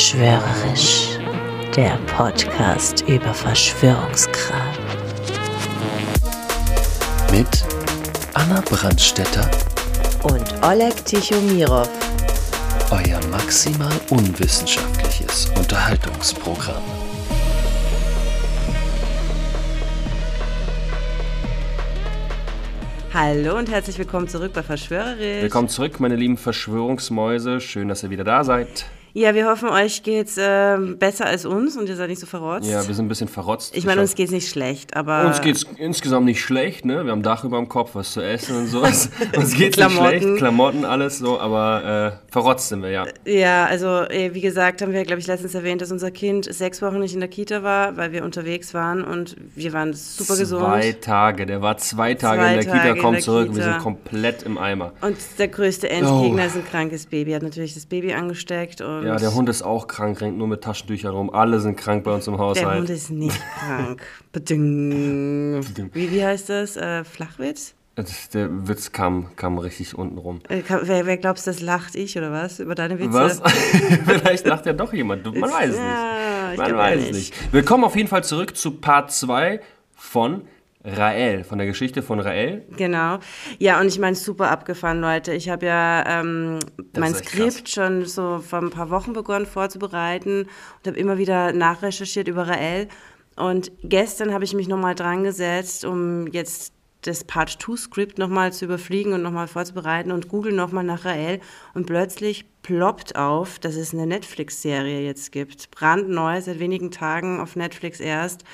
Verschwörerisch, der Podcast über Verschwörungskram. Mit Anna Brandstetter, Und Oleg Tichomirov. euer maximal unwissenschaftliches Unterhaltungsprogramm. Hallo und herzlich willkommen zurück bei Verschwörerisch. Willkommen zurück, meine lieben Verschwörungsmäuse. Schön, dass ihr wieder da seid. Ja, wir hoffen, euch geht's äh, besser als uns und ihr seid nicht so verrotzt. Ja, wir sind ein bisschen verrotzt. ich meine, uns geht's nicht schlecht, aber uns geht's insgesamt nicht schlecht, ne? Wir haben ein Dach über dem Kopf, was zu essen und so. uns geht's nicht Klamotten. schlecht, Klamotten, alles so, aber äh, verrotzt sind wir, ja. ja, also äh, wie gesagt, haben wir, glaube ich, letztens erwähnt, dass unser Kind sechs Wochen nicht in der Kita war, weil wir unterwegs waren und wir waren super Zwei gesund. Tage, der war zwei Tage Zwei in der Tage Kita, kommt zurück, wir Kita. sind komplett im Eimer. Und der größte Endgegner Oh. ist ein krankes Baby. Hat natürlich das Baby angesteckt und Ja, der Hund ist auch krank, rennt nur mit Taschentüchern rum. Alle sind krank bei uns im der Haushalt. Hund ist nicht krank. Beding. Wie, wie heißt das? Äh, Flachwitz? Das- der Witz kam, kam richtig unten rum. Äh, Wer, wer glaubst das lacht ich oder was? Über deine Witze? Was? Vielleicht lacht ja doch jemand. Man weiß es Ja, nicht. ich Man weiß nicht. es nicht. Willkommen auf jeden Fall zurück zu Part 2 von Rael, von der Geschichte von Rael. Genau. Ja, und ich meine, super abgefahren, Leute. Ich habe ja ähm, mein Skript schon so vor ein paar Wochen begonnen vorzubereiten und habe immer wieder nachrecherchiert über Rael. Und gestern habe ich mich nochmal dran gesetzt, um jetzt das Part 2 Skript nochmal zu überfliegen und nochmal vorzubereiten und google nochmal nach Rael. Und plötzlich ploppt auf, dass es eine Netflix-Serie jetzt gibt. Brandneu, seit wenigen Tagen auf Netflix erst.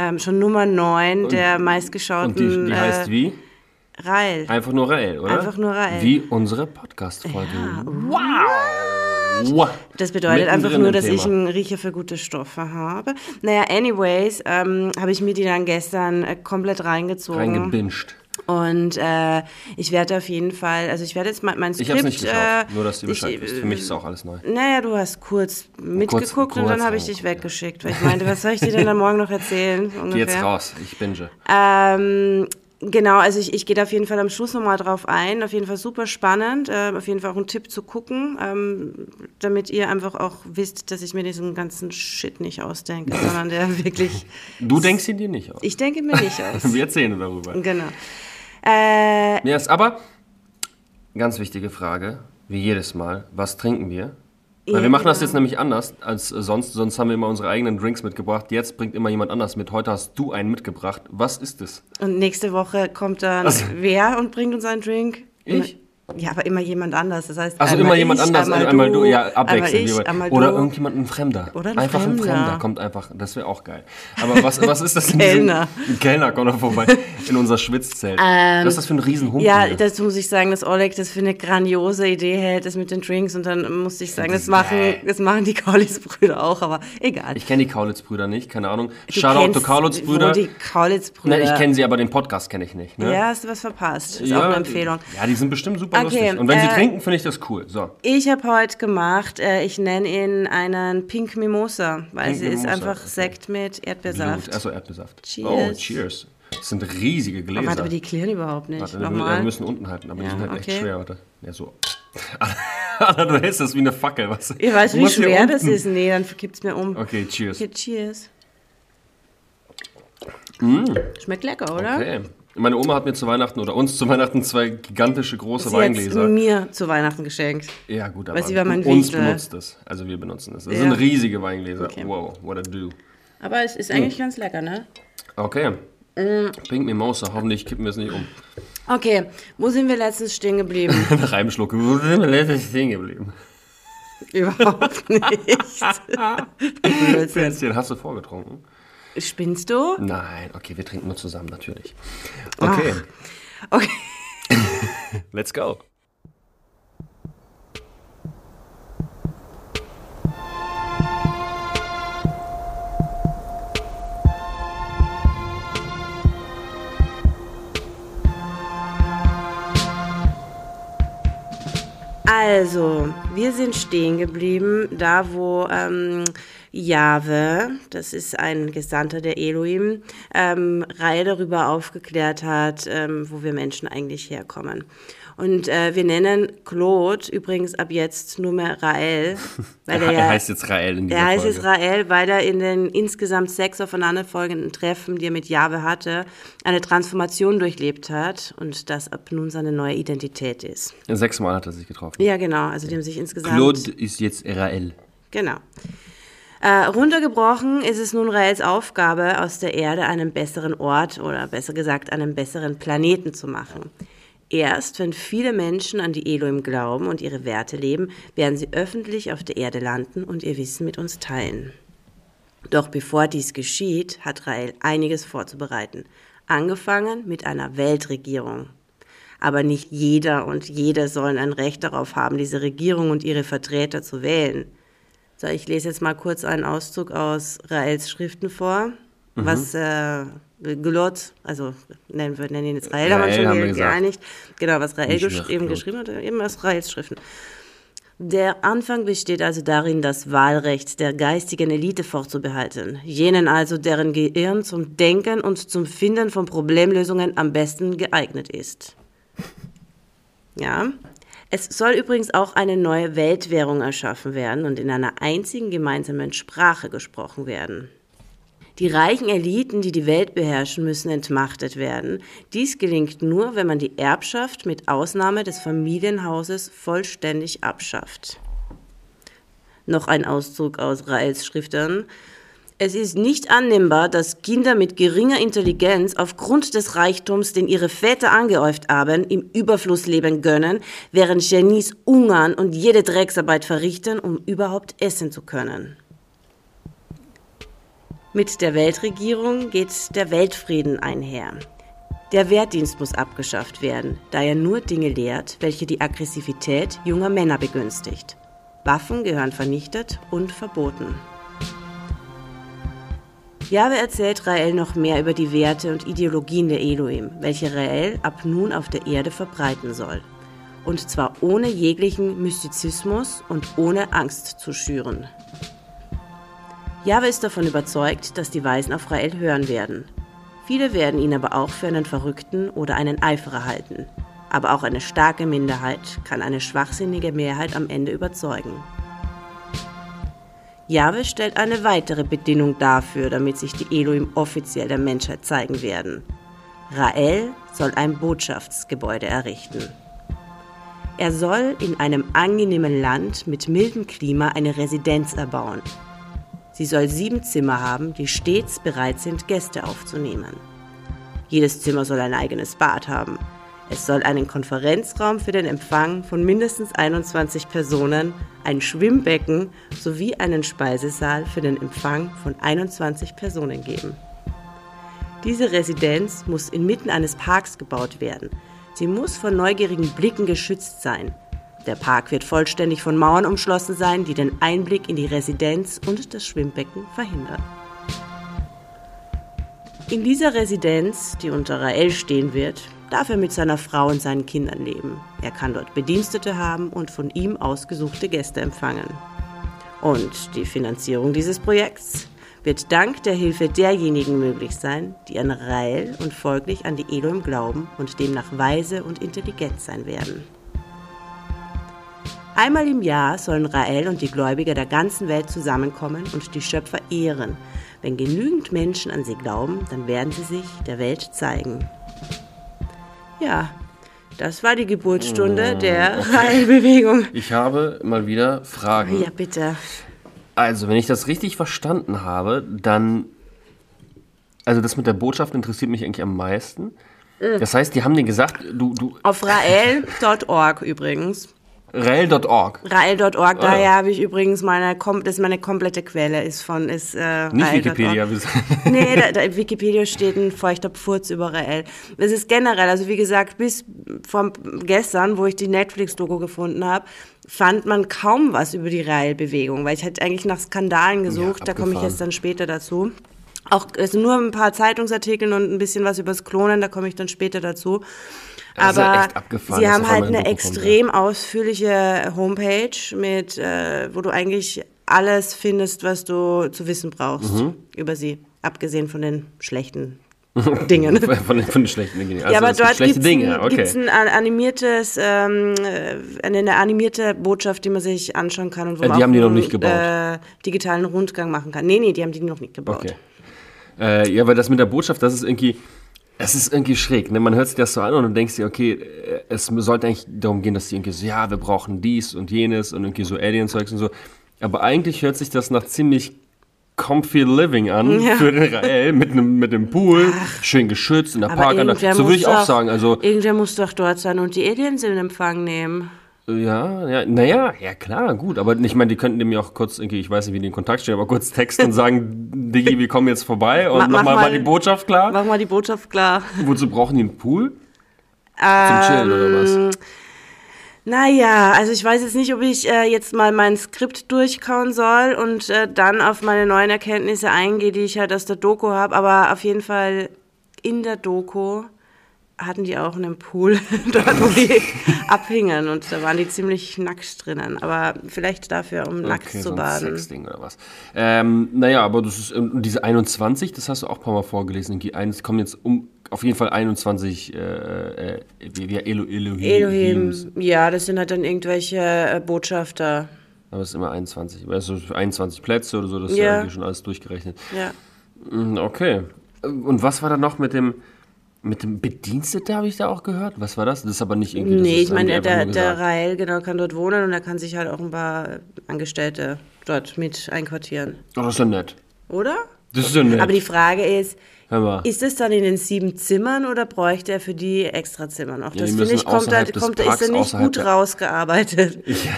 Ähm, schon Nummer 9 der meistgeschauten. Und die, die heißt äh, wie? Rael. Einfach nur Rael, oder? Einfach nur Rael. Wie unsere Podcast-Folge. Wow! wow! Das bedeutet Mittendrin einfach nur, dass ich Thema. einen Riecher für gute Stoffe habe. Naja, anyways, ähm, habe ich mir die dann gestern äh, komplett reingezogen. Reingebinged. Und äh, ich werde auf jeden Fall, also ich werde jetzt mein, mein Ich Skript... hab's nicht geschaut, äh, nur dass du ich, Bescheid wisst. Für mich ist auch alles neu. Naja, du hast kurz mitgeguckt und kurz dann habe ich dich weggeschickt, weil ich meinte, was soll ich dir denn dann morgen noch erzählen? Geh jetzt raus, ich binge. Ähm, genau, also ich, ich gehe da auf jeden Fall am Schluss nochmal drauf ein. Auf jeden Fall super spannend. Äh, auf jeden Fall auch ein Tipp zu gucken, ähm, damit ihr einfach auch wisst, dass ich mir diesen ganzen Shit nicht ausdenke, sondern der wirklich. Du denkst ihn dir nicht aus. Ich denke mir nicht aus. Wir erzählen darüber. genau. Äh, Yes, aber ganz wichtige Frage, wie jedes Mal, was trinken wir? Weil wir machen das jetzt nämlich anders als sonst. Sonst haben wir immer unsere eigenen Drinks mitgebracht. Jetzt bringt immer jemand anders mit. Heute hast du einen mitgebracht. Was ist es? und nächste Woche kommt dann Also- wer und bringt uns einen Drink? Ich? Ja, aber immer jemand anders. Das heißt, Also einmal immer jemand ich, anders, einmal, einmal du, ja, einmal abwechselnd. Oder du. irgendjemand, ein Fremder. Oder ein einfach ein Fremder. Fremder kommt einfach, das wäre auch geil. Aber was, was ist das diesem- Kellner. Ein Kellner kommt noch vorbei in unser Schwitzzelt. was ist das für ein Riesenhund Ja, hier? dazu muss ich sagen, dass Oleg das für eine grandiose Idee hält, das mit den Drinks. Und dann musste ich sagen, das, ist machen, geil. das machen die Kaulitz-Brüder auch, aber egal. Ich kenne die Kaulitz-Brüder nicht, keine Ahnung. Du Shoutout kennst to Kaulitz-Brüder. Die Kaulitz-Brüder. Ich kenne sie, aber den Podcast kenne ich nicht. Ne? Ja, hast du was verpasst. Ist auch eine Empfehlung. Ja, die sind bestimmt super Okay, lustig. Und wenn sie äh, trinken, finde ich das cool. So. Ich habe heute gemacht, äh, ich nenne ihn einen Pink Mimosa, weil Pink sie ist Mimosa, einfach okay. Sekt mit Erdbeersaft. Blut. Achso, Erdbeersaft. Cheers. Oh, cheers. Das sind riesige Gläser. Oh, warte, aber die klären überhaupt nicht. Warte, Nochmal. wir müssen unten halten, aber Ja, die sind halt okay. echt schwer. Warte. Ja, so. Alter, du hältst das wie eine Fackel. Was? Ihr weißt, Du wie schwer das ist? Nee, dann kippt's mir um. Okay, cheers. Okay, cheers. Schmeckt lecker, oder? Mm. Okay. Meine Oma hat mir zu Weihnachten oder uns zu Weihnachten zwei gigantische große Sie Weingläser. mir zu Weihnachten geschenkt. Ja, gut, aber sie war mein uns Wichtel. benutzt es. Also wir benutzen es. Das Ja. sind riesige Weingläser. Okay. Wow, what a do. Aber es ist eigentlich ganz lecker, ne? Okay. Mm. Pink Mimosa, hoffentlich kippen wir es nicht um. Okay, wo sind wir letztens stehen geblieben? Nach einem Schluck. Wo sind wir letztens stehen geblieben? Überhaupt nicht. Pflänzchen, hast du vorgetrunken? Spinnst du? Nein, okay, wir trinken nur zusammen, natürlich. Okay, Okay. let's go. Also, wir sind stehen geblieben, da wo ähm, Jahwe, das ist ein Gesandter der Elohim, ähm, Reihe darüber aufgeklärt hat, ähm, wo wir Menschen eigentlich herkommen. Und äh, wir nennen Claude übrigens ab jetzt nur mehr Rael. Weil Er, er, er heißt jetzt Rael in dieser er heißt Folge. jetzt Rael, weil er in den insgesamt sechs aufeinanderfolgenden Treffen, die er mit Jahwe hatte, eine Transformation durchlebt hat und das ab nun seine neue Identität ist. Sechsmal hat er sich getroffen. Ja, genau. Also die haben sich insgesamt. Claude ist jetzt Rael. Genau. Äh, runtergebrochen ist es nun Raels Aufgabe, aus der Erde einen besseren Ort oder besser gesagt einen besseren Planeten zu machen. Erst wenn viele Menschen an die Elohim glauben und ihre Werte leben, werden sie öffentlich auf der Erde landen und ihr Wissen mit uns teilen. Doch bevor dies geschieht, hat Rael einiges vorzubereiten. Angefangen mit einer Weltregierung. Aber nicht jeder und jede sollen ein Recht darauf haben, diese Regierung und ihre Vertreter zu wählen. So, ich lese jetzt mal kurz einen Auszug aus Raels Schriften vor, was äh, Gelot, also nennen wir nennen ihn jetzt Rael, haben wir schon haben wir geeinigt. Genau, was Rael gesch eben geschrieben hat, eben aus Raels Schriften. Der Anfang besteht also darin, das Wahlrecht der geistigen Elite vorzubehalten, jenen also, deren Gehirn zum Denken und zum Finden von Problemlösungen am besten geeignet ist. Ja. Es soll übrigens auch eine neue Weltwährung erschaffen werden und in einer einzigen gemeinsamen Sprache gesprochen werden. Die reichen Eliten, die die Welt beherrschen, müssen entmachtet werden. Dies gelingt nur, wenn man die Erbschaft mit Ausnahme des Familienhauses vollständig abschafft. Noch ein Auszug aus Raels Schriftern. Es ist nicht annehmbar, dass Kinder mit geringer Intelligenz aufgrund des Reichtums, den ihre Väter angehäuft haben, im Überfluss leben gönnen, während Genies hungern und jede Drecksarbeit verrichten, um überhaupt essen zu können. Mit der Weltregierung geht der Weltfrieden einher. Der Wehrdienst muss abgeschafft werden, da er nur Dinge lehrt, welche die Aggressivität junger Männer begünstigt. Waffen gehören vernichtet und verboten. Jahwe erzählt Rael noch mehr über die Werte und Ideologien der Elohim, welche Rael ab nun auf der Erde verbreiten soll. Und zwar ohne jeglichen Mystizismus und ohne Angst zu schüren. Jahwe ist davon überzeugt, dass die Weisen auf Rael hören werden. Viele werden ihn aber auch für einen Verrückten oder einen Eiferer halten. Aber auch eine starke Minderheit kann eine schwachsinnige Mehrheit am Ende überzeugen. Jahwe stellt eine weitere Bedingung dafür, damit sich die Elohim offiziell der Menschheit zeigen werden. Rael soll ein Botschaftsgebäude errichten. Er soll in einem angenehmen Land mit mildem Klima eine Residenz erbauen. Sie soll sieben Zimmer haben, die stets bereit sind, Gäste aufzunehmen. Jedes Zimmer soll ein eigenes Bad haben. Es soll einen Konferenzraum für den Empfang von mindestens 21 Personen, ein Schwimmbecken sowie einen Speisesaal für den Empfang von 21 Personen geben. Diese Residenz muss inmitten eines Parks gebaut werden. Sie muss von neugierigen Blicken geschützt sein. Der Park wird vollständig von Mauern umschlossen sein, die den Einblick in die Residenz und das Schwimmbecken verhindern. In dieser Residenz, die unter Rael stehen wird, darf er mit seiner Frau und seinen Kindern leben. Er kann dort Bedienstete haben und von ihm ausgesuchte Gäste empfangen. Und die Finanzierung dieses Projekts wird dank der Hilfe derjenigen möglich sein, die an Rael und folglich an die Elohim glauben und demnach weise und intelligent sein werden. Einmal im Jahr sollen Rael und die Gläubiger der ganzen Welt zusammenkommen und die Schöpfer ehren. Wenn genügend Menschen an sie glauben, dann werden sie sich der Welt zeigen. Ja, das war die Geburtsstunde der Rael-Bewegung. Ich habe mal wieder Fragen. Ja, bitte. Also, wenn ich das richtig verstanden habe, dann. Also, das mit der Botschaft interessiert mich eigentlich am meisten. Äh. Das heißt, die haben dir gesagt, du, du, Auf rael.org übrigens. rael.org. Rael.org, Ah. daher habe ich übrigens meine, das ist meine komplette Quelle, ist von, ist, äh, Nicht. Wikipedia. Nee, da, da, in Wikipedia steht ein feuchter Pfurz über Rael. Das ist generell, also wie gesagt, bis vom gestern, wo ich die Netflix-Doku gefunden habe, fand man kaum was über die Rael-Bewegung, weil ich hätte eigentlich nach Skandalen gesucht, da komme ich jetzt dann später dazu. Auch also nur ein paar Zeitungsartikel und ein bisschen was übers Klonen, da komme ich dann später dazu. Das ist ja Aber sie haben halt eine extrem ausführliche Homepage, mit, äh, wo du eigentlich alles findest, was du zu wissen brauchst Mhm. über sie, abgesehen von den schlechten Dingen. Von, von, von den schlechten Dingen. Also ja, aber dort gibt es Okay. ein an- animiertes, ähm, äh, eine, animierte Botschaft, die man sich anschauen kann und wo Äh, man die haben die noch einen, nicht gebaut. Äh, digitalen Rundgang machen kann. Nee, nee, die haben die noch nicht gebaut. Okay. Äh, ja, weil das mit der Botschaft, das ist irgendwie, es ist irgendwie schräg. Ne? Man hört sich das so an und dann denkst du, okay, äh, es sollte eigentlich darum gehen, dass die irgendwie so, ja, wir brauchen dies und jenes und irgendwie so Alien-Zeugs und so. Aber eigentlich hört sich das nach ziemlich comfy living an Ja. für den Rael mit einem mit dem Pool, schön geschützt in der Parkanlage. So würde ich auch sagen. Also Irgendwer muss doch dort sein und die Aliens in Empfang nehmen. Ja, ja, naja, ja klar, gut. Aber ich meine, die könnten dem ja auch kurz, irgendwie, ich weiß nicht, wie die in Kontakt stehen, aber kurz texten und sagen, Diggi, wir kommen jetzt vorbei und mach mal, die Botschaft klar. Mach mal die Botschaft klar. Wozu brauchen die einen Pool? Zum Chillen oder was? Ähm, Naja, also ich weiß jetzt nicht, ob ich äh, jetzt mal mein Skript durchkauen soll und äh, dann auf meine neuen Erkenntnisse eingehe, die ich halt aus der Doku habe. Aber auf jeden Fall in der Doku hatten die auch einen Pool, dort wo die abhingen und da waren die ziemlich nackt drinnen. Aber vielleicht dafür, um nackt Okay, zu so ein baden. Sexding oder was. Ähm, naja, aber das ist, ähm, diese 21, das hast du auch ein paar Mal vorgelesen. Es kommen jetzt um, auf jeden Fall 21, äh, äh, wie, wie Elo, Elohim. Elohim, ja, das sind halt dann irgendwelche äh, Botschafter. Aber es ist immer 21. Also 21 Plätze oder so, das ist ja, Ja. irgendwie schon alles durchgerechnet. Ja. Mm, Okay. Und was war da noch mit dem, mit dem Bedienstete, habe ich da auch gehört? Was war das? Das ist aber nicht irgendwie. Nee, ich meine, der, der. Rael genau kann dort wohnen und er kann sich halt auch ein paar Angestellte dort mit einquartieren. Oh, das ist ja nett. Oder? Das ist ja nett. Aber die Frage ist, ist es dann in den sieben Zimmern oder bräuchte er für die extra Zimmer noch? Ja, das finde ich, kommt, da, außerhalb des kommt, da ist er nicht gut rausgearbeitet. Ich,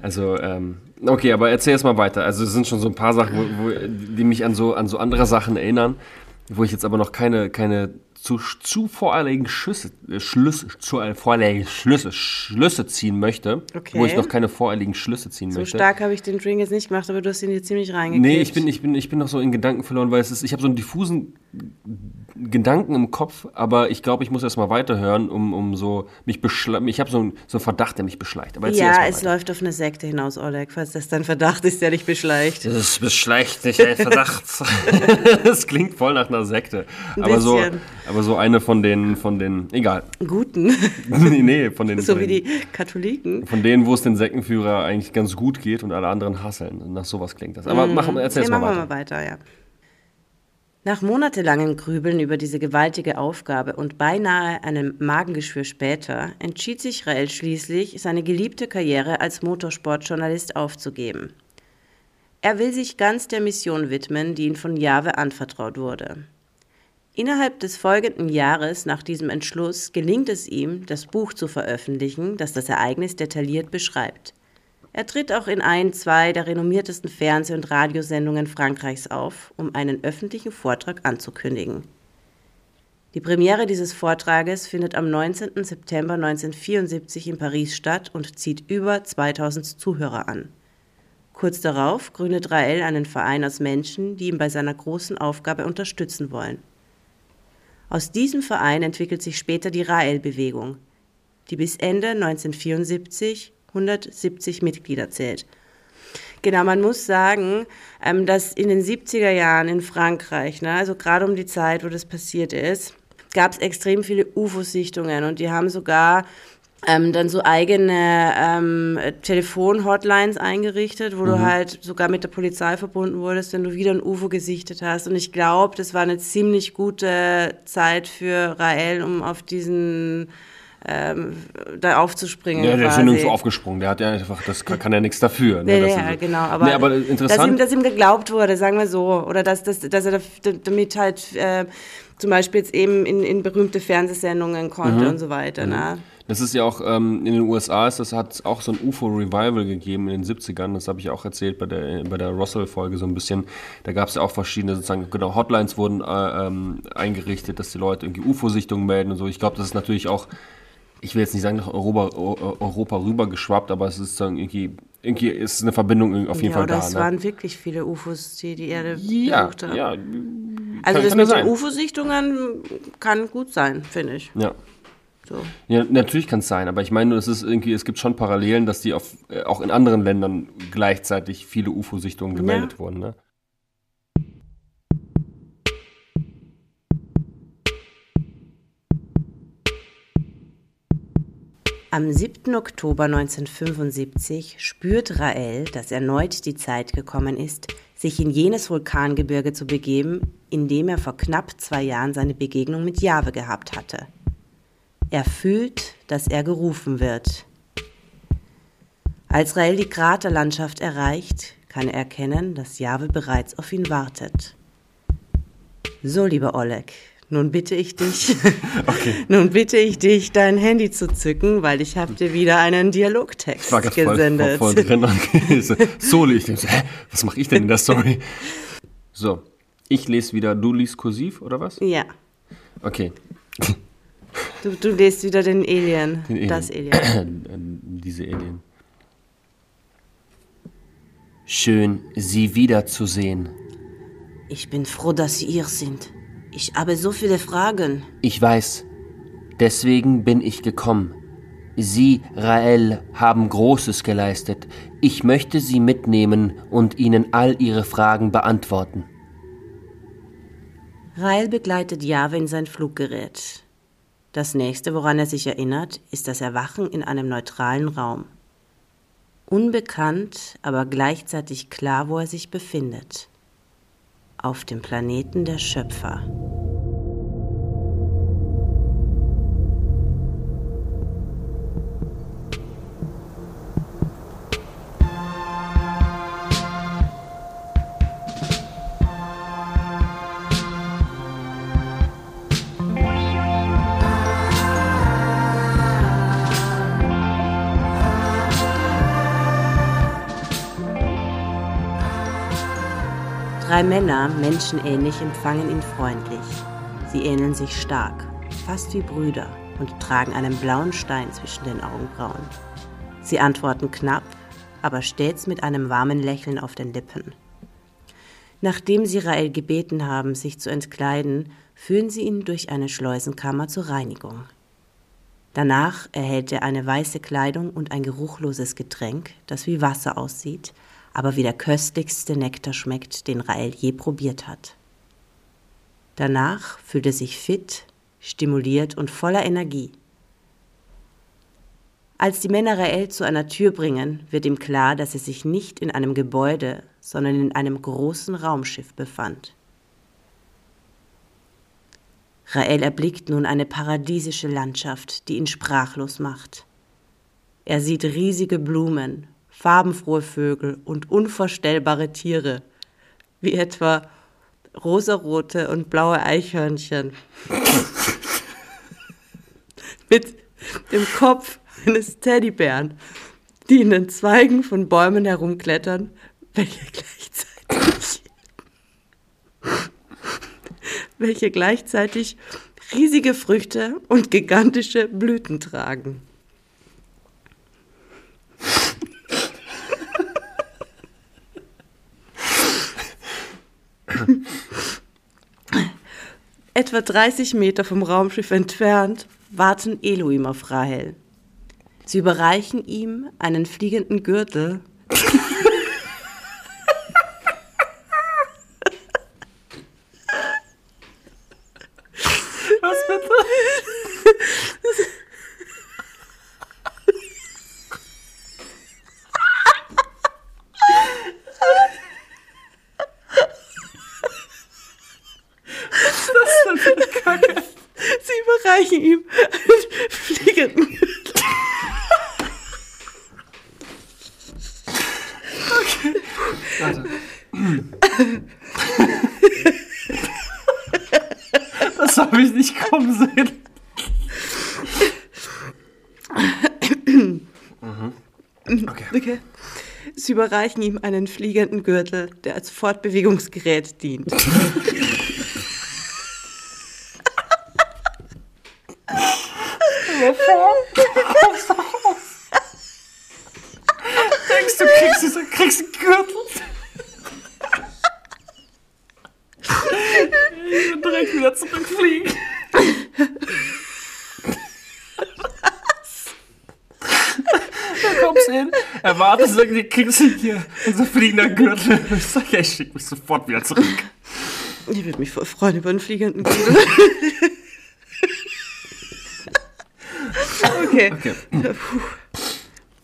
also, ähm, okay, aber erzähl erst mal weiter. Also, es sind schon so ein paar Sachen, wo, wo, die mich an so, an so andere Sachen erinnern, wo ich jetzt aber noch keine, keine zu, zu voreiligen Schlüsse, äh, Schlüsse, zu äh, voreiligen Schlüsse, Schlüsse ziehen möchte. Okay. Wo ich noch keine voreiligen Schlüsse ziehen So möchte. stark habe ich den Drink jetzt nicht gemacht, aber du hast ihn hier ziemlich reingekriegt. Nee, ich bin, ich, bin, ich bin noch so in Gedanken verloren, weil es ist, ich habe so einen diffusen Gedanken im Kopf, aber ich glaube, ich muss erst mal weiterhören, um, um so mich beschleicht. Ich habe so, einen- so einen Verdacht, der mich beschleicht. Aber Ja, es läuft auf eine Sekte hinaus, Oleg, falls das dein Verdacht ist, der dich beschleicht. Das beschleicht dich ein Verdacht. das klingt voll nach einer Sekte. Ein Aber so, aber so eine von den, von den, egal. Guten, nee, nee, von den, so von wie den, die Katholiken. von denen, wo es den Sektenführer eigentlich ganz gut geht und alle anderen hasseln. Nach sowas klingt das. Aber mach, erzähl Nee, mal machen weiter. wir mal weiter, ja. Nach monatelangem Grübeln über diese gewaltige Aufgabe und beinahe einem Magengeschwür später entschied sich Rael schließlich, seine geliebte Karriere als Motorsportjournalist aufzugeben. Er will sich ganz der Mission widmen, die ihm von Jahwe anvertraut wurde. Innerhalb des folgenden Jahres nach diesem Entschluss gelingt es ihm, das Buch zu veröffentlichen, das das Ereignis detailliert beschreibt. Er tritt auch in ein, zwei der renommiertesten Fernseh- und Radiosendungen Frankreichs auf, um einen öffentlichen Vortrag anzukündigen. Die Premiere dieses Vortrages findet am 19. September 1974 in Paris statt und zieht über 2000 Zuhörer an. Kurz darauf gründet Rael einen Verein aus Menschen, die ihn bei seiner großen Aufgabe unterstützen wollen. Aus diesem Verein entwickelt sich später die Rael-Bewegung, die bis Ende 1974 170 Mitglieder zählt. Genau, man muss sagen, ähm, dass in den 70er Jahren in Frankreich, ne, also gerade um die Zeit, wo das passiert ist, gab es extrem viele UFO-Sichtungen und die haben sogar ähm, dann so eigene ähm, Telefon-Hotlines eingerichtet, wo du halt sogar mit der Polizei verbunden wurdest, wenn du wieder ein UFO gesichtet hast. Und ich glaube, das war eine ziemlich gute Zeit für Rael, um auf diesen ähm, da aufzuspringen. Ja, der ist quasi. ja nirgendwo aufgesprungen. Der hat ja einfach, das kann, kann ja nichts dafür. Ne? Nee, ist- ja, genau. Aber, nee, aber dass, ihm, interessant. dass ihm geglaubt wurde, sagen wir so. Oder dass, dass, dass er damit halt äh, zum Beispiel jetzt eben in, in berühmte Fernsehsendungen konnte und so weiter. Ne? Das ist ja auch ähm, in den USA ist das hat auch so ein UFO-Revival gegeben in den 70ern. Das habe ich auch erzählt bei der bei der Russell-Folge so ein bisschen. Da gab es ja auch verschiedene sozusagen genau Hotlines wurden äh, ähm, eingerichtet, dass die Leute irgendwie UFO-Sichtungen melden und so. Ich glaube, das ist natürlich auch ich will jetzt nicht sagen nach Europa, Eu- Europa rüber geschwappt, aber es ist dann irgendwie irgendwie ist eine Verbindung auf jeden Ja, Fall da. es ne? waren wirklich viele UFOs, die die Erde ja, besucht haben. ja, also kann- das kann ja mit sein. den UFO-Sichtungen kann gut sein, finde ich. ja. So. Ja, natürlich kann es sein, aber ich meine, es ist irgendwie, es gibt schon Parallelen, dass die auf, äh, auch in anderen Ländern gleichzeitig viele UFO-Sichtungen gemeldet Ja. wurden. Ne? Am 7. Oktober 1975 spürt Rael, dass erneut die Zeit gekommen ist, sich in jenes Vulkangebirge zu begeben, in dem er vor knapp zwei Jahren seine Begegnung mit Jahwe gehabt hatte. Er fühlt, dass er gerufen wird. Als Rael die Kraterlandschaft erreicht, kann er erkennen, dass Jahwe bereits auf ihn wartet. So, lieber Oleg, nun bitte ich dich, Okay. nun bitte ich dich, dein Handy zu zücken, weil ich habe dir wieder einen Dialogtext Ich war voll, gesendet. voll, voll drin. Okay, so, ich denke hä, was mache ich denn in der Story? So, ich lese wieder, du liest kursiv oder was? Ja, Okay. du, du liest wieder den Alien, Den Alien. das Alien. Diese Alien. Schön, Sie wiederzusehen. Ich bin froh, dass Sie hier sind. Ich habe so viele Fragen. Ich weiß. Deswegen bin ich gekommen. Sie, Rael, haben Großes geleistet. Ich möchte Sie mitnehmen und Ihnen all Ihre Fragen beantworten. Rael begleitet Jahwe in sein Fluggerät. Das nächste, woran er sich erinnert, ist das Erwachen in einem neutralen Raum. Unbekannt, aber gleichzeitig klar, wo er sich befindet. Auf dem Planeten der Schöpfer. Drei Männer, menschenähnlich, empfangen ihn freundlich. Sie ähneln sich stark, fast wie Brüder, und tragen einen blauen Stein zwischen den Augenbrauen. Sie antworten knapp, aber stets mit einem warmen Lächeln auf den Lippen. Nachdem sie Rael gebeten haben, sich zu entkleiden, führen sie ihn durch eine Schleusenkammer zur Reinigung. Danach erhält er eine weiße Kleidung und ein geruchloses Getränk, das wie Wasser aussieht, aber wie der köstlichste Nektar schmeckt, den Rael je probiert hat. Danach fühlt er sich fit, stimuliert und voller Energie. Als die Männer Rael zu einer Tür bringen, wird ihm klar, dass er sich nicht in einem Gebäude, sondern in einem großen Raumschiff befand. Rael erblickt nun eine paradiesische Landschaft, die ihn sprachlos macht. Er sieht riesige Blumen, farbenfrohe Vögel und unvorstellbare Tiere, wie etwa rosarote und blaue Eichhörnchen mit dem Kopf eines Teddybären, die in den Zweigen von Bäumen herumklettern, welche gleichzeitig welche gleichzeitig riesige Früchte und gigantische Blüten tragen. Etwa 30 Meter vom Raumschiff entfernt warten Elohim auf Rahel. Sie überreichen ihm einen fliegenden Gürtel. Was bitte? Sie überreichen ihm einen fliegenden Gürtel. Das habe ich nicht kommen sehen. Okay. Sie überreichen ihm einen fliegenden Gürtel, der als Fortbewegungsgerät dient. Denkst du, kriegst, du kriegst einen Gürtel? Ich will direkt wieder zurückfliegen. Da kommst du hin, erwartest irgendwie, kriegst du hier unser fliegender Gürtel. Ich sag, ja, ich schick mich sofort wieder zurück. Ich würde mich voll freuen über einen fliegenden Gürtel. Okay. Okay.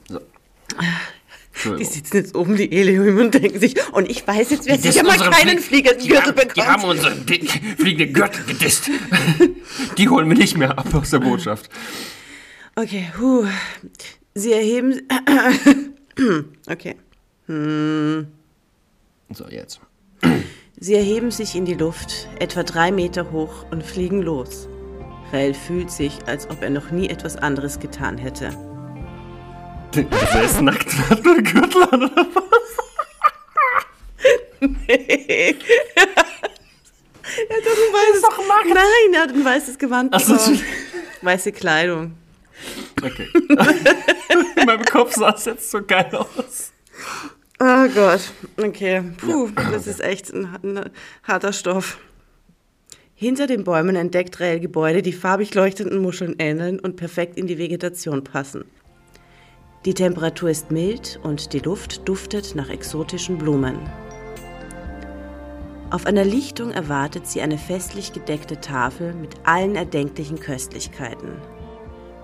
Die Entschuldigung. sitzen jetzt oben die Elohim und denken sich, und ich weiß jetzt, wer Das sicher mal keinen Flie- fliegenden die Gürtel haben, Die haben bekommt. unsere di- fliegende Gürtel gedisst. Die holen wir nicht mehr ab aus der Botschaft. Okay, huh. Sie erheben. Okay. So, jetzt. Sie erheben sich in die Luft, etwa drei Meter hoch, und fliegen los. Rael fühlt sich, als ob er noch nie etwas anderes getan hätte. Der ist nackt und hat nur einen Gürtel an, oder was? Er hat ein weißes, doch Nein, er hat ein weißes Gewand. Ach so. Weiße Kleidung. Okay. In meinem Kopf sah es jetzt so geil aus. Oh Gott. Okay. Puh, das ist echt ein, ein harter Stoff. Hinter den Bäumen entdeckt Rael Gebäude, die farbig leuchtenden Muscheln ähneln und perfekt in die Vegetation passen. Die Temperatur ist mild und die Luft duftet nach exotischen Blumen. Auf einer Lichtung erwartet sie eine festlich gedeckte Tafel mit allen erdenklichen Köstlichkeiten.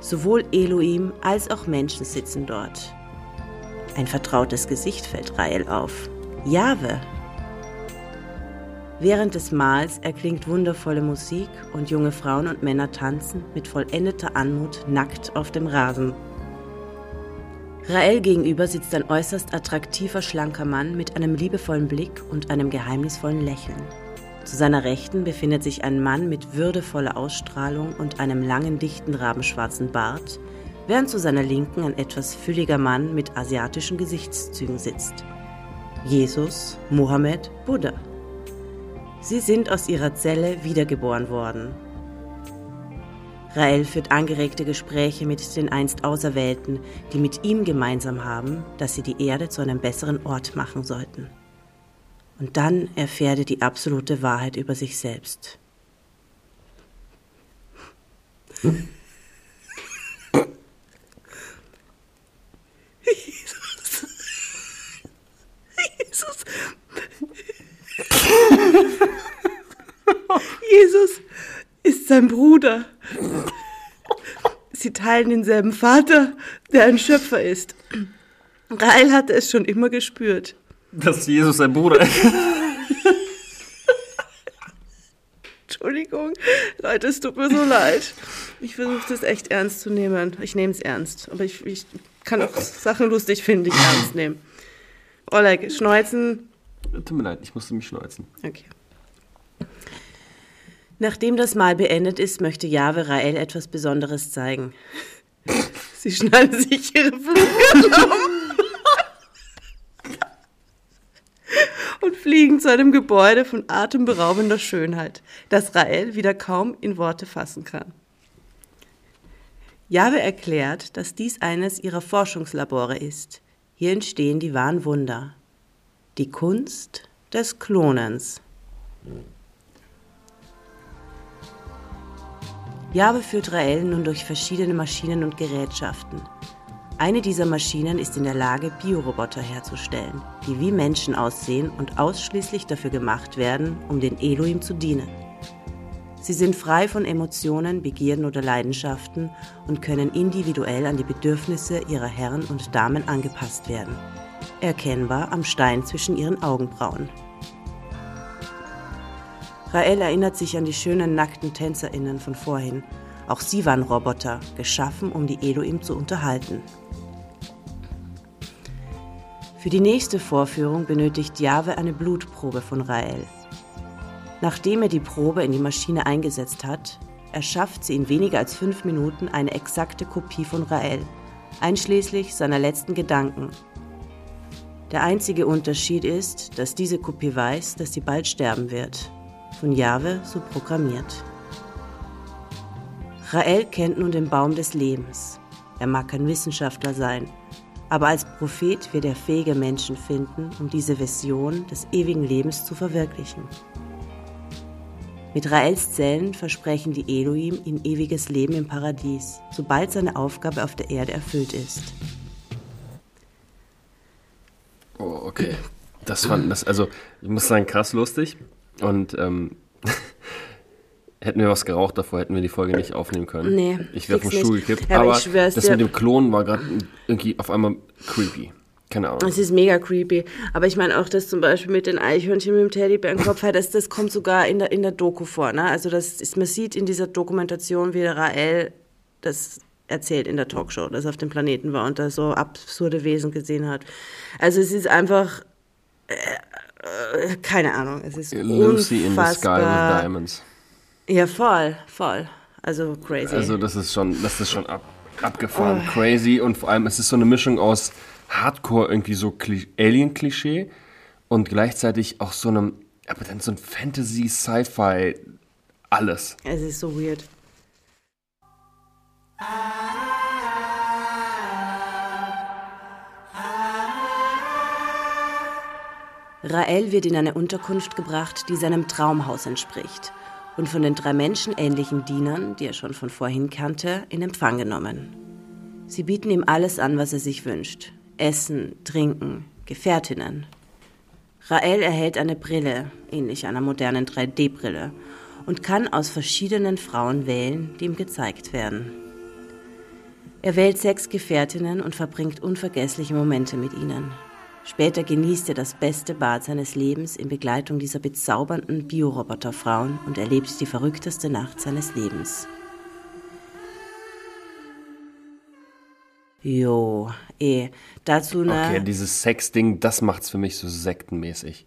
Sowohl Elohim als auch Menschen sitzen dort. Ein vertrautes Gesicht fällt Rael auf. Jahwe. Während des Mahls erklingt wundervolle Musik und junge Frauen und Männer tanzen mit vollendeter Anmut nackt auf dem Rasen. Rael gegenüber sitzt ein äußerst attraktiver, schlanker Mann mit einem liebevollen Blick und einem geheimnisvollen Lächeln. Zu seiner Rechten befindet sich ein Mann mit würdevoller Ausstrahlung und einem langen, dichten, rabenschwarzen Bart, während zu seiner Linken ein etwas fülliger Mann mit asiatischen Gesichtszügen sitzt. Jesus, Mohammed, Buddha. Sie sind aus ihrer Zelle wiedergeboren worden. Rael führt angeregte Gespräche mit den einst Auserwählten, die mit ihm gemeinsam haben, dass sie die Erde zu einem besseren Ort machen sollten. Und dann erfährt er die absolute Wahrheit über sich selbst. Jesus. Jesus ist sein Bruder. Sie teilen denselben Vater, der ein Schöpfer ist. Rael hatte es schon immer gespürt. Dass Jesus sein Bruder ist. Entschuldigung, Leute, es tut mir so leid. Ich versuche das echt ernst zu nehmen. Ich nehme es ernst. Aber ich, ich kann auch Sachen lustig finden, die ich ernst nehmen. Oleg, Schneuzen. Tut mir leid, ich musste mich schneuzen. Okay. Nachdem das Mahl beendet ist, möchte Jahwe Rael etwas Besonderes zeigen. Sie schneiden sich ihre Flügel um und fliegen zu einem Gebäude von atemberaubender Schönheit, das Rael wieder kaum in Worte fassen kann. Jahwe erklärt, dass dies eines ihrer Forschungslabore ist. Hier entstehen die wahren Wunder. Die Kunst des Klonens. Jahwe führt Rael nun durch verschiedene Maschinen und Gerätschaften. Eine dieser Maschinen ist in der Lage, Bioroboter herzustellen, die wie Menschen aussehen und ausschließlich dafür gemacht werden, um den Elohim zu dienen. Sie sind frei von Emotionen, Begierden oder Leidenschaften und können individuell an die Bedürfnisse ihrer Herren und Damen angepasst werden. Erkennbar am Stein zwischen ihren Augenbrauen. Rael erinnert sich an die schönen nackten TänzerInnen von vorhin. Auch sie waren Roboter, geschaffen, um die Elohim zu unterhalten. Für die nächste Vorführung benötigt Jahwe eine Blutprobe von Rael. Nachdem er die Probe in die Maschine eingesetzt hat, erschafft sie in weniger als fünf Minuten eine exakte Kopie von Rael, einschließlich seiner letzten Gedanken. Der einzige Unterschied ist, dass diese Kopie weiß, dass sie bald sterben wird. Von Jahwe so programmiert. Rael kennt nun den Baum des Lebens. Er mag kein Wissenschaftler sein, aber als Prophet wird er fähige Menschen finden, um diese Vision des ewigen Lebens zu verwirklichen. Mit Raels Zellen versprechen die Elohim ihm ewiges Leben im Paradies, sobald seine Aufgabe auf der Erde erfüllt ist. Oh, okay. Das fand das, also ich muss sagen, krass lustig. Und ähm, Hätten wir was geraucht davor, hätten wir die Folge nicht aufnehmen können. Nee, Ich wäre vom Stuhl nicht. gekippt. Ja, aber aber das dir- mit dem Klon war gerade irgendwie auf einmal creepy. Keine Ahnung. Es ist mega creepy. Aber ich meine auch, dass zum Beispiel mit den Eichhörnchen mit dem Teddybär im Kopf, das, das kommt sogar in der, in der Doku vor. Ne? Also das ist, man sieht in dieser Dokumentation, wie der Rael das erzählt in der Talkshow, dass er auf dem Planeten war und da so absurde Wesen gesehen hat. Also es ist einfach, äh, äh, keine Ahnung, es ist Lucy in the Sky with unfassbar. Diamonds. Ja, voll, voll. Also crazy. Also das ist schon, das ist schon ab, abgefahren, crazy und vor allem es ist so eine Mischung aus Hardcore irgendwie so Kli- Alien-Klischee und gleichzeitig auch so einem, aber dann so ein Fantasy, Sci-Fi, alles. es ist so weird. Rael wird in eine Unterkunft gebracht, die seinem Traumhaus entspricht und von den drei menschenähnlichen Dienern, die er schon von vorhin kannte, in Empfang genommen. Sie bieten ihm alles an, was er sich wünscht. Essen, Trinken, Gefährtinnen. Rael erhält eine Brille, ähnlich einer modernen 3D-Brille, und kann aus verschiedenen Frauen wählen, die ihm gezeigt werden. Er wählt sechs Gefährtinnen und verbringt unvergessliche Momente mit ihnen. Später genießt er das beste Bad seines Lebens in Begleitung dieser bezaubernden Bioroboterfrauen und erlebt die verrückteste Nacht seines Lebens. Jo, eh, dazu eine... Okay, dieses Sex-Ding, das macht's für mich so sektenmäßig.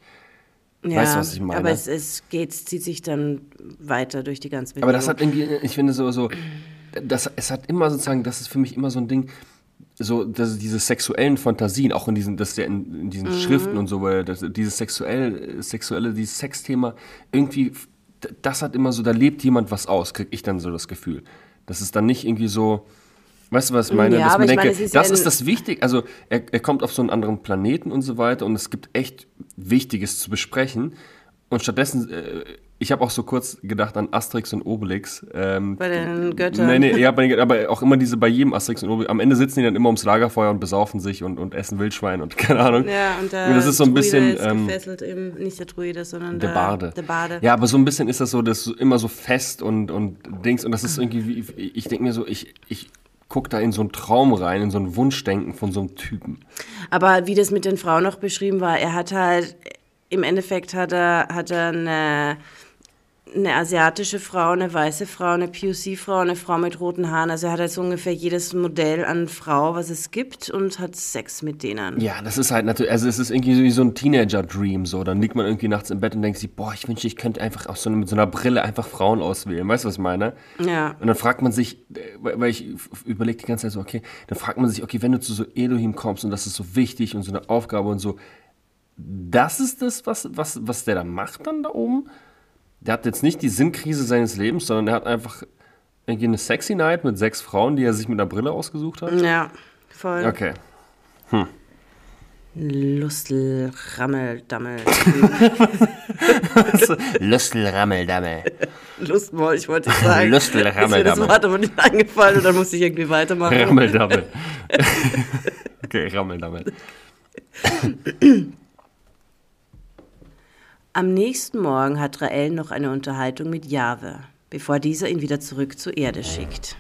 ja, weißt du, was ich meine? Aber es, es geht, zieht sich dann weiter durch die ganze Bewegung. Aber das hat irgendwie, ich finde so, so das, es hat immer sozusagen, das ist für mich immer so ein Ding, so dass diese sexuellen Fantasien, auch in diesen, das ja in, in diesen Schriften und so, weil das, dieses sexuell, sexuelle, dieses Sexthema, irgendwie, das hat immer so, da lebt jemand was aus, krieg ich dann so das Gefühl. Das ist dann nicht irgendwie so, weißt du, was ich meine? Ja, Dass man meine, denke, es ist ja das ein- ist das Wichtige, also er, er kommt auf so einen anderen Planeten und so weiter und es gibt echt Wichtiges zu besprechen. Und stattdessen, äh, ich habe auch so kurz gedacht an Asterix und Obelix. Ähm, Bei den Göttern. Nee, nee, ja, bei den, aber auch immer diese bei jedem Asterix und Obelix. Am Ende sitzen die dann immer ums Lagerfeuer und besaufen sich und, und essen Wildschwein und keine Ahnung. Ja, und der Und das ist so ein Druide bisschen. ist Ähm, gefesselt im, nicht der Druide, sondern der Barde. Der Barde. Ja, aber so ein bisschen ist das so, das ist so immer so fest und, und Dings. Und das ist irgendwie, wie, ich denke mir so, ich, ich gucke da in so einen Traum rein, in so ein Wunschdenken von so einem Typen. Aber wie das mit den Frauen noch beschrieben war, er hat halt, im Endeffekt hat er, hat er eine, eine asiatische Frau, eine weiße Frau, eine POC-Frau, eine Frau mit roten Haaren. Also er hat so ungefähr jedes Modell an Frau, was es gibt und hat Sex mit denen. Ja, das ist halt natürlich, also es ist irgendwie so wie so ein Teenager-Dream, so. Dann liegt man irgendwie nachts im Bett und denkt sich, boah, ich wünschte, ich könnte einfach aus so, mit so einer Brille einfach Frauen auswählen. Weißt du, was ich meine? Ja. Und dann fragt man sich, äh, weil weil ich überlege die ganze Zeit so, okay, dann fragt man sich, okay, wenn du zu so Elohim kommst und das ist so wichtig und so eine Aufgabe und so, das ist das, was, was, was der da macht dann da oben? Der hat jetzt nicht die Sinnkrise seines Lebens, sondern er hat einfach irgendwie eine sexy Night mit sechs Frauen, die er sich mit einer Brille ausgesucht hat. Ja, voll. Okay. Lustel, Rammel, Dammel. Lustelrammeldammel. Lustmoll, ich wollte sagen. Lustel, Ist mir das. Wort aber nicht eingefallen und dann musste ich irgendwie weitermachen. Rammeldammel. okay, Rammeldammel. Am nächsten Morgen hat Rael noch eine Unterhaltung mit Jahwe, bevor dieser ihn wieder zurück zur Erde schickt.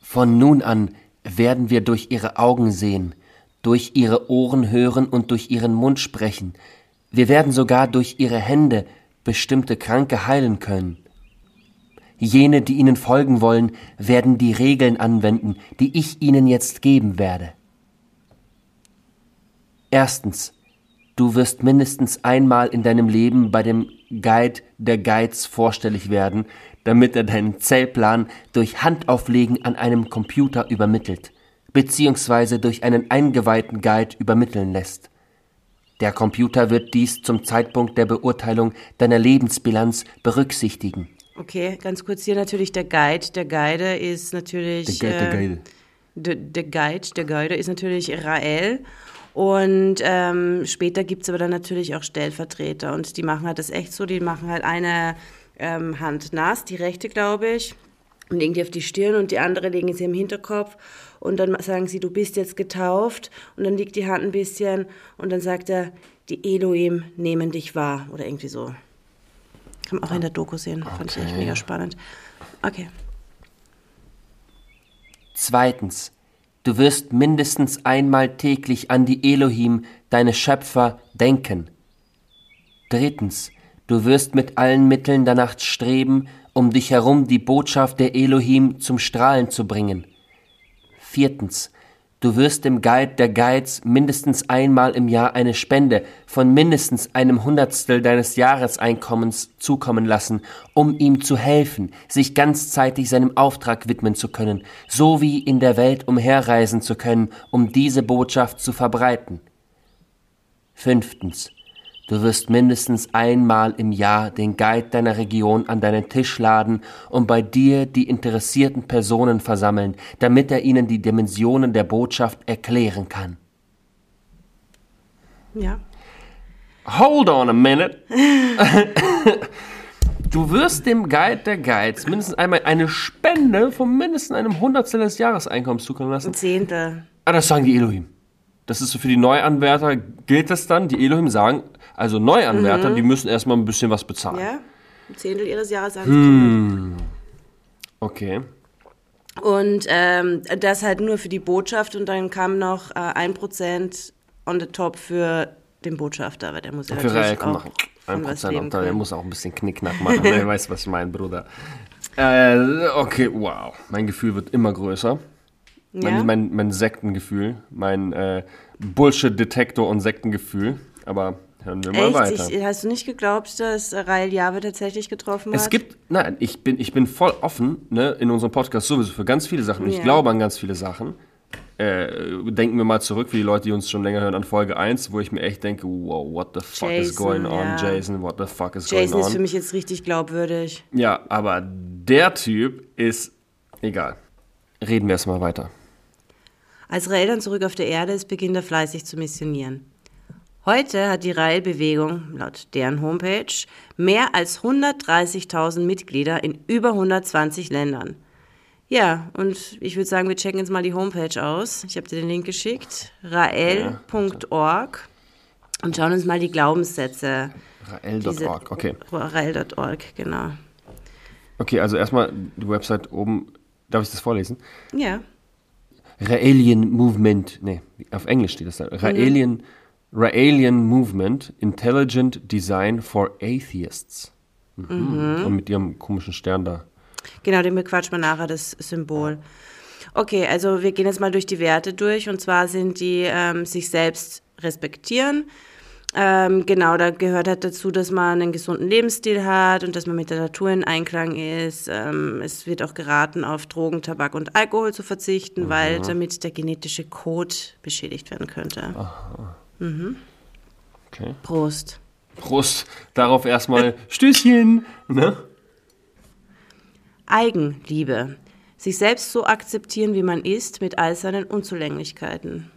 Von nun an werden wir durch ihre Augen sehen, durch ihre Ohren hören und durch ihren Mund sprechen. Wir werden sogar durch ihre Hände bestimmte Kranke heilen können. Jene, die ihnen folgen wollen, werden die Regeln anwenden, die ich ihnen jetzt geben werde. Erstens, du wirst mindestens einmal in deinem Leben bei dem Guide der Guides vorstellig werden, damit er deinen Zellplan durch Handauflegen an einem Computer übermittelt, beziehungsweise durch einen eingeweihten Guide übermitteln lässt. Der Computer wird dies zum Zeitpunkt der Beurteilung deiner Lebensbilanz berücksichtigen. Okay, ganz kurz hier natürlich der Guide. Der Guide ist natürlich. Der Guide, der äh, Guide. Der, der Guide, der Guide ist natürlich Rael. Und ähm, später gibt es aber dann natürlich auch Stellvertreter. Und die machen halt das echt so, die machen halt eine ähm, Hand nass, die rechte, glaube ich, und legen die auf die Stirn und die andere legen sie im Hinterkopf. Und dann sagen sie, du bist jetzt getauft. Und dann liegt die Hand ein bisschen und dann sagt er, die Elohim nehmen dich wahr. Oder irgendwie so. Kann man auch in der Doku sehen. Fand ich echt Okay. mega spannend. Okay. Zweitens, du wirst mindestens einmal täglich an die Elohim, deine Schöpfer, denken. Drittens, du wirst mit allen Mitteln danach streben, um dich herum die Botschaft der Elohim zum Strahlen zu bringen. Viertens, du wirst dem Guide der Guides mindestens einmal im Jahr eine Spende von mindestens einem Hundertstel deines Jahreseinkommens zukommen lassen, um ihm zu helfen, sich ganzzeitig seinem Auftrag widmen zu können, sowie in der Welt umherreisen zu können, um diese Botschaft zu verbreiten. Fünftens. Du wirst mindestens einmal im Jahr den Guide deiner Region an deinen Tisch laden und bei dir die interessierten Personen versammeln, damit er ihnen die Dimensionen der Botschaft erklären kann. Ja. Hold on a minute. Du wirst dem Guide der Guides mindestens einmal eine Spende von mindestens einem Hundertstel des Jahreseinkommens zukommen lassen. Ein Zehntel. Ah, das sagen die Elohim. Das ist so für die Neuanwärter, gilt das dann? Die Elohim sagen, also Neuanwärter, die müssen erstmal ein bisschen was bezahlen. Ja. Ein Zehntel ihres Jahreseinkommens. Okay. Und ähm, das halt nur für die Botschaft und dann kam noch äh, ein Prozent on the top für den Botschafter, weil der muss ja Für natürlich auch machen. von Ein was Prozent leben Anteil, der muss auch ein bisschen Knickknack machen. Wer weiß, was ich meine, Bruder. Äh, okay, wow. Mein Gefühl wird immer größer. Ja? Mein, mein, mein Sektengefühl, mein äh, Bullshit-Detektor und Sektengefühl. Aber hören wir mal Echt? weiter. Ich, hast du nicht geglaubt, dass Rael Jahwe tatsächlich getroffen Es hat? gibt, nein, ich bin, ich bin voll offen, ne, in unserem Podcast sowieso für ganz viele Sachen. Und Ich Ja. glaube an ganz viele Sachen. Äh, denken wir mal zurück, für die Leute, die uns schon länger hören, an Folge 1, wo ich mir echt denke, wow, what the fuck is Jason, going on, ja. Jason, what the fuck is Jason going ist für on. mich jetzt richtig glaubwürdig. Ja, aber der Typ ist, egal. Reden wir erstmal weiter. Als Rael dann zurück auf der Erde ist, beginnt er fleißig zu missionieren. Heute hat die Rael-Bewegung, laut deren Homepage, mehr als 130.000 Mitglieder in über 120 Ländern. Ja, und ich würde sagen, wir checken jetzt mal die Homepage aus. Ich habe dir den Link geschickt, rael.org und schauen uns mal die Glaubenssätze. Rael.org, okay. Rael.org, genau. Okay, also erstmal die Website oben, darf ich das vorlesen? Ja, Raelian Movement, nee, auf Englisch steht das da. Raelian, Raelian Movement, Intelligent Design for Atheists. Mhm. Und mit ihrem komischen Stern da. Genau, den bequatschen wir nachher, das Symbol. Okay, also wir gehen jetzt mal durch die Werte durch und zwar sind die ähm, sich selbst respektieren. Ähm, genau, da gehört halt dazu, dass man einen gesunden Lebensstil hat und dass man mit der Natur in Einklang ist. Ähm, es wird auch geraten, auf Drogen, Tabak und Alkohol zu verzichten, weil damit der genetische Code beschädigt werden könnte. Okay. Prost. Prost. Darauf erstmal Stößchen. Ne? Eigenliebe. Sich selbst so akzeptieren, wie man ist, mit all seinen Unzulänglichkeiten.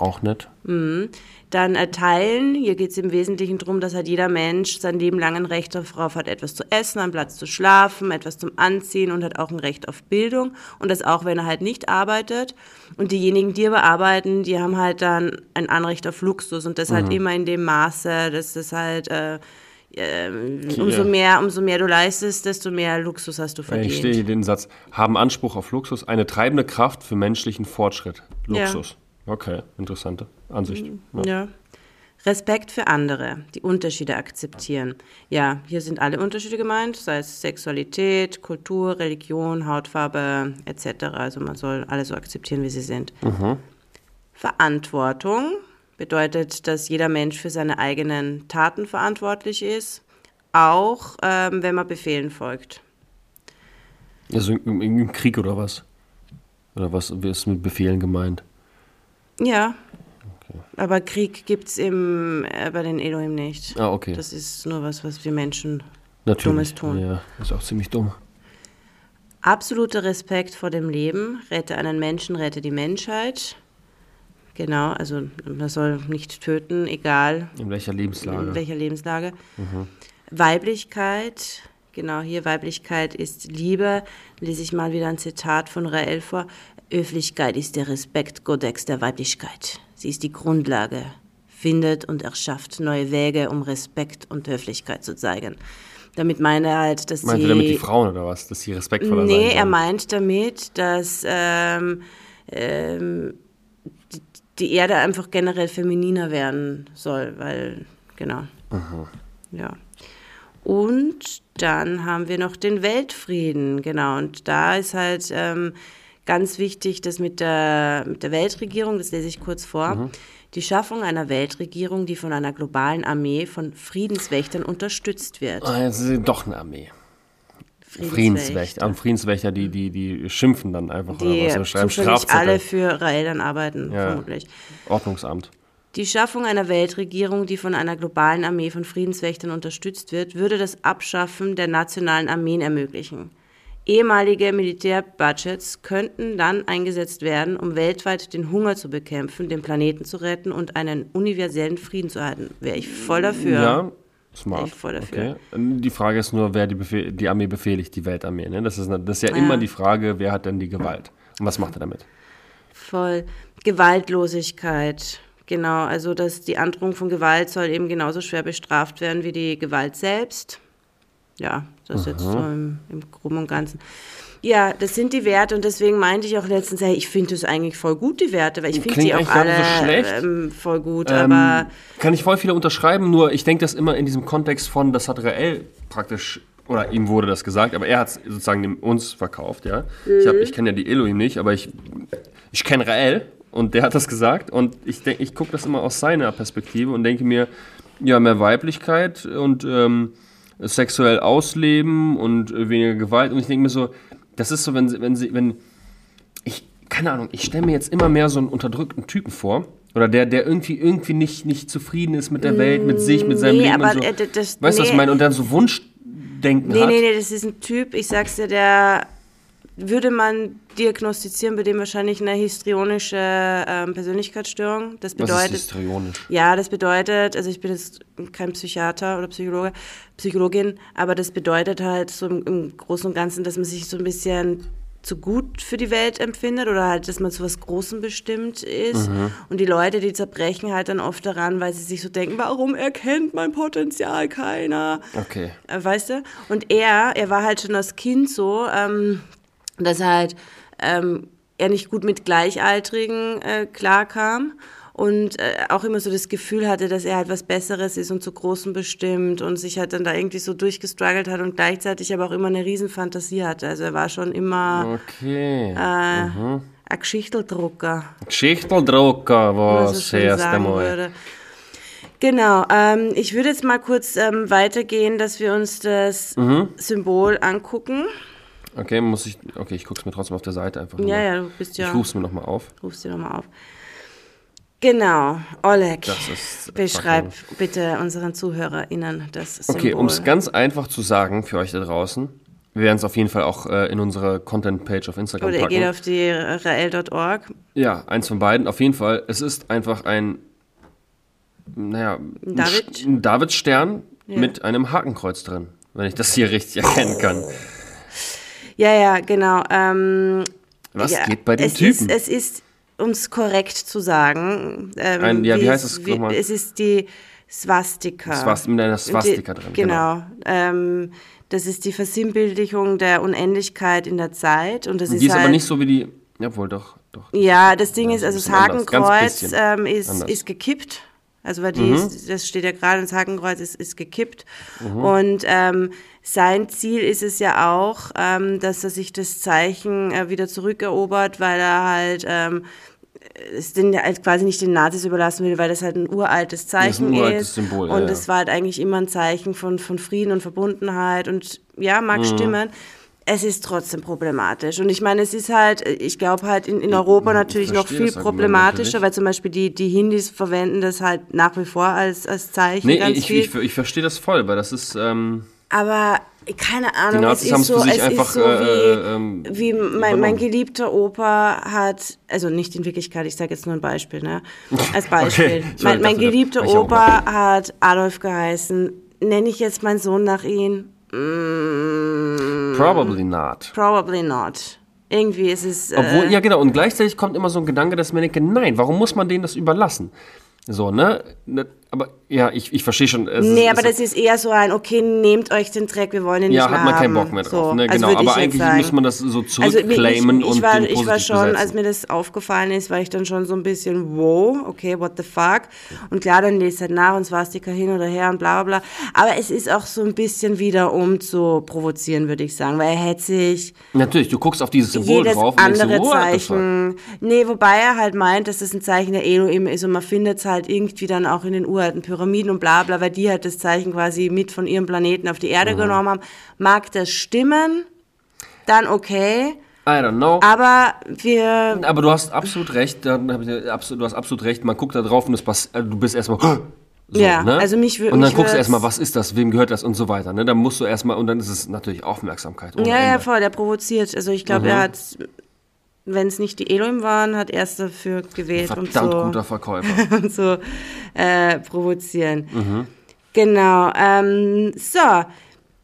Auch nett. Dann erteilen. Hier geht es im Wesentlichen darum, dass halt jeder Mensch sein Leben lang ein Recht darauf hat, etwas zu essen, einen Platz zu schlafen, etwas zum Anziehen und hat auch ein Recht auf Bildung. Und das auch, wenn er halt nicht arbeitet. Und diejenigen, die aber arbeiten, die haben halt dann ein Anrecht auf Luxus und das halt immer in dem Maße, dass das halt äh, äh, umso mehr, umso mehr du leistest, desto mehr Luxus hast du Ich verdient. stehe hier den Satz. Haben Anspruch auf Luxus, eine treibende Kraft für menschlichen Fortschritt. Luxus. Okay, interessante Ansicht. Ja. Ja. Respekt für andere, die Unterschiede akzeptieren. Ja, hier sind alle Unterschiede gemeint, sei es Sexualität, Kultur, Religion, Hautfarbe etc. Also man soll alle so akzeptieren, wie sie sind. Verantwortung bedeutet, dass jeder Mensch für seine eigenen Taten verantwortlich ist, auch ähm, wenn man Befehlen folgt. Also im, im Krieg oder was? Oder was ist mit Befehlen gemeint? Ja, aber Krieg gibt es äh, bei den Elohim nicht. Ah, okay. Das ist nur was, was wir Menschen Natürlich. Dummes tun. Ja, ist auch ziemlich dumm. Absoluter Respekt vor dem Leben, rette einen Menschen, rette die Menschheit. Genau, also man soll nicht töten, egal In welcher Lebenslage? in welcher Lebenslage. Weiblichkeit, genau hier, Weiblichkeit ist Liebe. Lese ich mal wieder ein Zitat von Rael vor. Höflichkeit ist der Respektkodex der Weiblichkeit. Sie ist die Grundlage, findet und erschafft neue Wege, um Respekt und Höflichkeit zu zeigen. Damit meine er halt, dass Meinte die... damit die Frauen oder was? Dass sie respektvoller sein Nee, er meint damit, dass ähm, ähm, die, Erde einfach generell femininer werden soll, weil, genau. Ja. Und dann haben wir noch den Weltfrieden, genau. Und da ist halt ähm, ganz wichtig, dass mit der, mit der Weltregierung, das lese ich kurz vor, die Schaffung einer Weltregierung, die von einer globalen Armee von Friedenswächtern unterstützt wird. Ah, ist doch eine Armee. Friedenswächter. Am Friedenswächter, die, die, die schimpfen dann einfach Die oder was? Schreiben Strafzettel. alle für Rael dann arbeiten, Ja. vermutlich. Ordnungsamt. Die Schaffung einer Weltregierung, die von einer globalen Armee von Friedenswächtern unterstützt wird, würde das Abschaffen der nationalen Armeen ermöglichen. Ehemalige Militärbudgets könnten dann eingesetzt werden, um weltweit den Hunger zu bekämpfen, den Planeten zu retten und einen universellen Frieden zu erhalten. Wäre ich voll dafür. Ja, smart. Ich voll dafür. Okay. Die Frage ist nur, wer die, Befehl, die Armee befehligt, die Weltarmee. Ne? Das, ist, das ist ja immer die Frage, wer hat denn die Gewalt? Und was macht er damit? Voll. Gewaltlosigkeit. Genau, also dass die Androhung von Gewalt soll eben genauso schwer bestraft werden wie die Gewalt selbst. Ja, das jetzt so im, im Groben und Ganzen. Ja, das sind die Werte und deswegen meinte ich auch letztens, hey, ich finde das eigentlich voll gut, die Werte, weil ich finde die auch alle so schlecht. ähm, voll gut, Ähm, aber kann ich voll viele unterschreiben, nur ich denke das immer in diesem Kontext von, das hat Rael praktisch, oder ihm wurde das gesagt, aber er hat es sozusagen uns verkauft, ja. Ich, hab- ich kenne ja die Elohim nicht, aber ich, ich kenne Rael und der hat das gesagt und ich, denk- ich gucke das immer aus seiner Perspektive und denke mir, ja, mehr Weiblichkeit und ähm, sexuell ausleben und weniger Gewalt und ich denke mir so, das ist so, wenn sie, wenn sie, wenn, ich, keine Ahnung, ich stelle mir jetzt immer mehr so einen unterdrückten Typen vor. Oder der, der irgendwie, irgendwie nicht, nicht zufrieden ist mit der Welt, mit sich, mit seinem nee, Leben aber, und so. äh, das- weißt du, was ich nee. meine? Und dann so Wunschdenken nee, hat. nee, nee, das ist ein Typ, ich sag's dir, der würde man diagnostizieren, bei dem wahrscheinlich eine histrionische ähm, Persönlichkeitsstörung. Das Was bedeutet, ist histrionisch? Ja, das bedeutet, also ich bin jetzt kein Psychiater oder Psychologe, Psychologin, aber das bedeutet halt so im, im Großen und Ganzen, dass man sich so ein bisschen zu gut für die Welt empfindet oder halt, dass man zu was Großem bestimmt ist. Und die Leute, die zerbrechen halt dann oft daran, weil sie sich so denken, warum erkennt mein Potenzial keiner? Okay. Äh, weißt du? Und er, er war halt schon als Kind so, ähm, dass halt ähm, er nicht gut mit Gleichaltrigen äh, klarkam und äh, auch immer so das Gefühl hatte, dass er halt was Besseres ist und zu Großen bestimmt und sich halt dann da irgendwie so durchgestruggelt hat und gleichzeitig aber auch immer eine Riesenfantasie hatte. Also er war schon immer Okay. äh, ein Geschichteldrucker. Schichteldrucker, was was ich schon erst sagen einmal. würde. Genau, ähm, ich würde jetzt mal kurz ähm, weitergehen, dass wir uns das Mhm. Symbol angucken. Okay, muss ich. Okay, ich guck's mir trotzdem auf der Seite einfach Ja, nochmal. ja, du bist ja. Ich ruf's mir nochmal auf. Rufst dir nochmal auf. Genau, Oleg, beschreib bitte unseren ZuhörerInnen das Symbol. Okay, um es ganz einfach zu sagen für euch da draußen, wir werden es auf jeden Fall auch äh, in unsere Content-Page auf Instagram Oder ihr packen. geht auf die rael.org. Ja, eins von beiden. Auf jeden Fall. Es ist einfach ein, naja, David? Ein Davidstern mit einem Hakenkreuz drin, wenn ich das hier richtig erkennen kann. Ja, ja, genau. Ähm, Was ja, geht bei den es Typen? Ist, es ist, um es korrekt zu sagen, ähm, Ein- ja, wie heißt es wie, nochmal? Es ist die Swastika. Swast- mit einer Swastika die, drin, Genau. Ähm, das ist die Versinnbildlichung der Unendlichkeit in der Zeit. Und das Die ist, ist halt, aber nicht so wie die, jawohl, doch, doch. Ja, das Ding ist, also das Hakenkreuz ähm, ist, anders. Mhm. ist gekippt. Also weil die, ist, das steht ja gerade, das Hakenkreuz ist, ist gekippt. Mhm. Und ähm, sein Ziel ist es ja auch, ähm, dass er sich das Zeichen äh, wieder zurückerobert, weil er halt ähm, es den halt quasi nicht den Nazis überlassen will, weil das halt ein uraltes Zeichen ein uraltes ist. Symbol, ja, und ja. es war halt eigentlich immer ein Zeichen von, von Frieden und Verbundenheit. Und ja, Mhm. mag stimmen. Es ist trotzdem problematisch. Und ich meine, es ist halt, ich glaube halt in, in Europa natürlich noch viel das problematischer, weil zum Beispiel die, die Hindis verwenden das halt nach wie vor als, als Zeichen Nee, ganz ich, viel. ich, ich verstehe das voll, weil das ist, ähm, Aber keine Ahnung, es ist so, es einfach ist so äh, wie, äh, ähm, wie mein, mein geliebter Opa hat, also nicht in Wirklichkeit, ich sage jetzt nur ein Beispiel, ne? Als Beispiel. Okay, mein mein geliebter Opa hat Adolf geheißen. Nenne ich jetzt meinen Sohn nach ihm? probably not. Probably not. Irgendwie ist es. Obwohl, äh, ja genau, und gleichzeitig kommt immer so ein Gedanke, dass man denkt, nein, warum muss man denen das überlassen? So, ne? Aber ja, ich, ich verstehe schon. es Nee, ist- aber das ist eher so ein, okay, nehmt euch den Dreck, wir wollen ihn ja, nicht mehr hat man keinen Bock mehr drauf. So, ne? also Genau, ich aber eigentlich muss man das so Also ich, zurückclaimen ich, und ich war, ich war schon, besetzen. als mir das aufgefallen ist, war ich dann schon so ein bisschen, wow, okay, what the fuck. Und klar, dann lest halt nach und Swastika hin oder her und bla bla bla. Aber es ist auch so ein bisschen wieder, um zu provozieren, würde ich sagen, weil er hätte sich Natürlich, du guckst auf dieses Symbol drauf und denkst, andere so, the fuck? Zeichen. Nee, wobei er halt meint, dass das ein Zeichen der Elohim ist und man findet es halt irgendwie dann auch in den uralten Pyramiden und bla bla, weil die halt das Zeichen quasi mit von ihrem Planeten auf die Erde genommen haben. Mag das stimmen? Dann okay. I don't know. Aber wir Aber du hast absolut recht, dann hab ich, absolut, du hast absolut recht, man guckt da drauf und es pass, äh, du bist erstmal so, Ja, ne? also mich wür- Und dann guckst du erstmal, was ist das, wem gehört das und so weiter, ne? Dann musst du erstmal, und dann ist es natürlich Aufmerksamkeit. Ja, ja, Ende. voll, der provoziert. Also ich glaube, Mhm. er hat, wenn es nicht die Elohim waren, hat er es dafür gewählt, um Verdammt so, guter Verkäufer. und so äh, provozieren. Mhm. Genau. Ähm, so,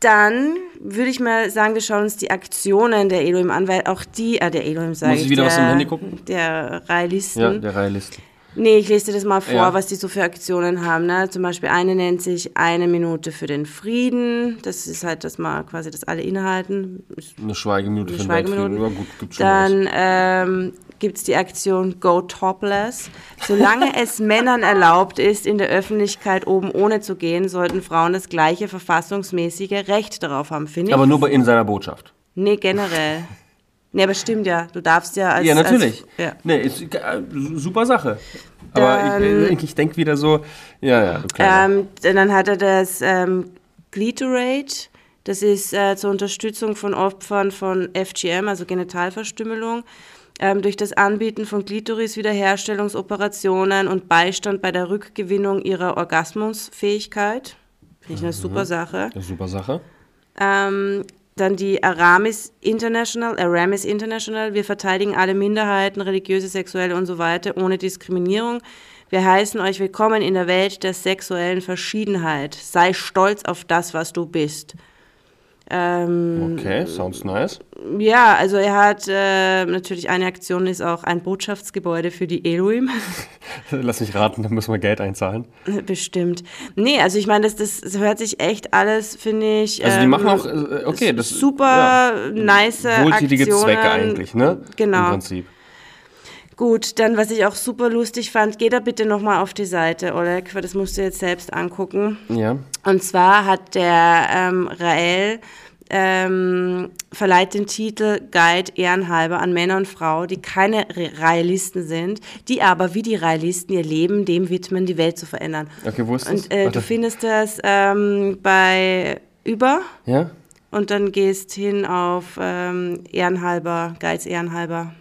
dann würde ich mal sagen, wir schauen uns die Aktionen der Elohim an, weil auch die, äh, der Elohim sage Muss ich wieder der, was im Handy gucken? Der Realisten. ja, der Realist. Nee, ich lese dir das mal vor, Ja. was die so für Aktionen haben. Ne? Zum Beispiel eine nennt sich eine Minute für den Frieden. Das ist halt, dass mal quasi das alle innehalten. Eine Schweigeminute eine für den Schweigeminute. Weltfrieden. Ja, gut, gibt's schon. Dann ähm, gibt es die Aktion Go Topless. Solange es Männern erlaubt ist, in der Öffentlichkeit oben ohne zu gehen, sollten Frauen das gleiche verfassungsmäßige Recht darauf haben, finde ich. Aber nur bei in seiner Botschaft. nee, generell. Nee, aber stimmt ja. Du darfst ja als. ja, natürlich. Als, ja. Nee, ist, äh, super Sache. Aber Dann- ich, ich denke wieder so, ja, ja, du. Ähm, dann hat er das ähm, Gliterate. Das ist äh, zur Unterstützung von Opfern von FGM, also Genitalverstümmelung, ähm, durch das Anbieten von Klitoris-Wiederherstellungsoperationen und Beistand bei der Rückgewinnung ihrer Orgasmusfähigkeit. Finde ich eine super Sache. Ja, super Sache. Ähm, dann die Aramis International, Aramis International. Wir verteidigen alle Minderheiten, religiöse, sexuelle und so weiter, ohne Diskriminierung. Wir heißen euch willkommen in der Welt der sexuellen Verschiedenheit. Sei stolz auf das, was du bist. Ähm, Okay, sounds nice. ja, also er hat äh, natürlich eine Aktion ist auch ein Botschaftsgebäude für die Elohim. Lass mich raten, da müssen wir Geld einzahlen. Bestimmt. Nee, also ich meine, das, das, das hört sich echt alles, finde ich. Also die ähm, machen auch, äh, okay, das super nice wohltätige Aktionen. Zwecke eigentlich, ne? Genau. Im Prinzip. Gut, dann was ich auch super lustig fand, geh da bitte nochmal auf die Seite, Oleg, weil das musst du jetzt selbst angucken. Ja. Und zwar hat der ähm, Rael ähm, verleiht den Titel Guide ehrenhalber an Männer und Frauen, die keine Re Realisten sind, die aber wie die Realisten ihr Leben dem widmen, die Welt zu verändern. Okay, wo ist das? Und äh, du findest das ähm, bei über Ja? und dann gehst hin auf ähm, ehrenhalber, Guides ehrenhalber.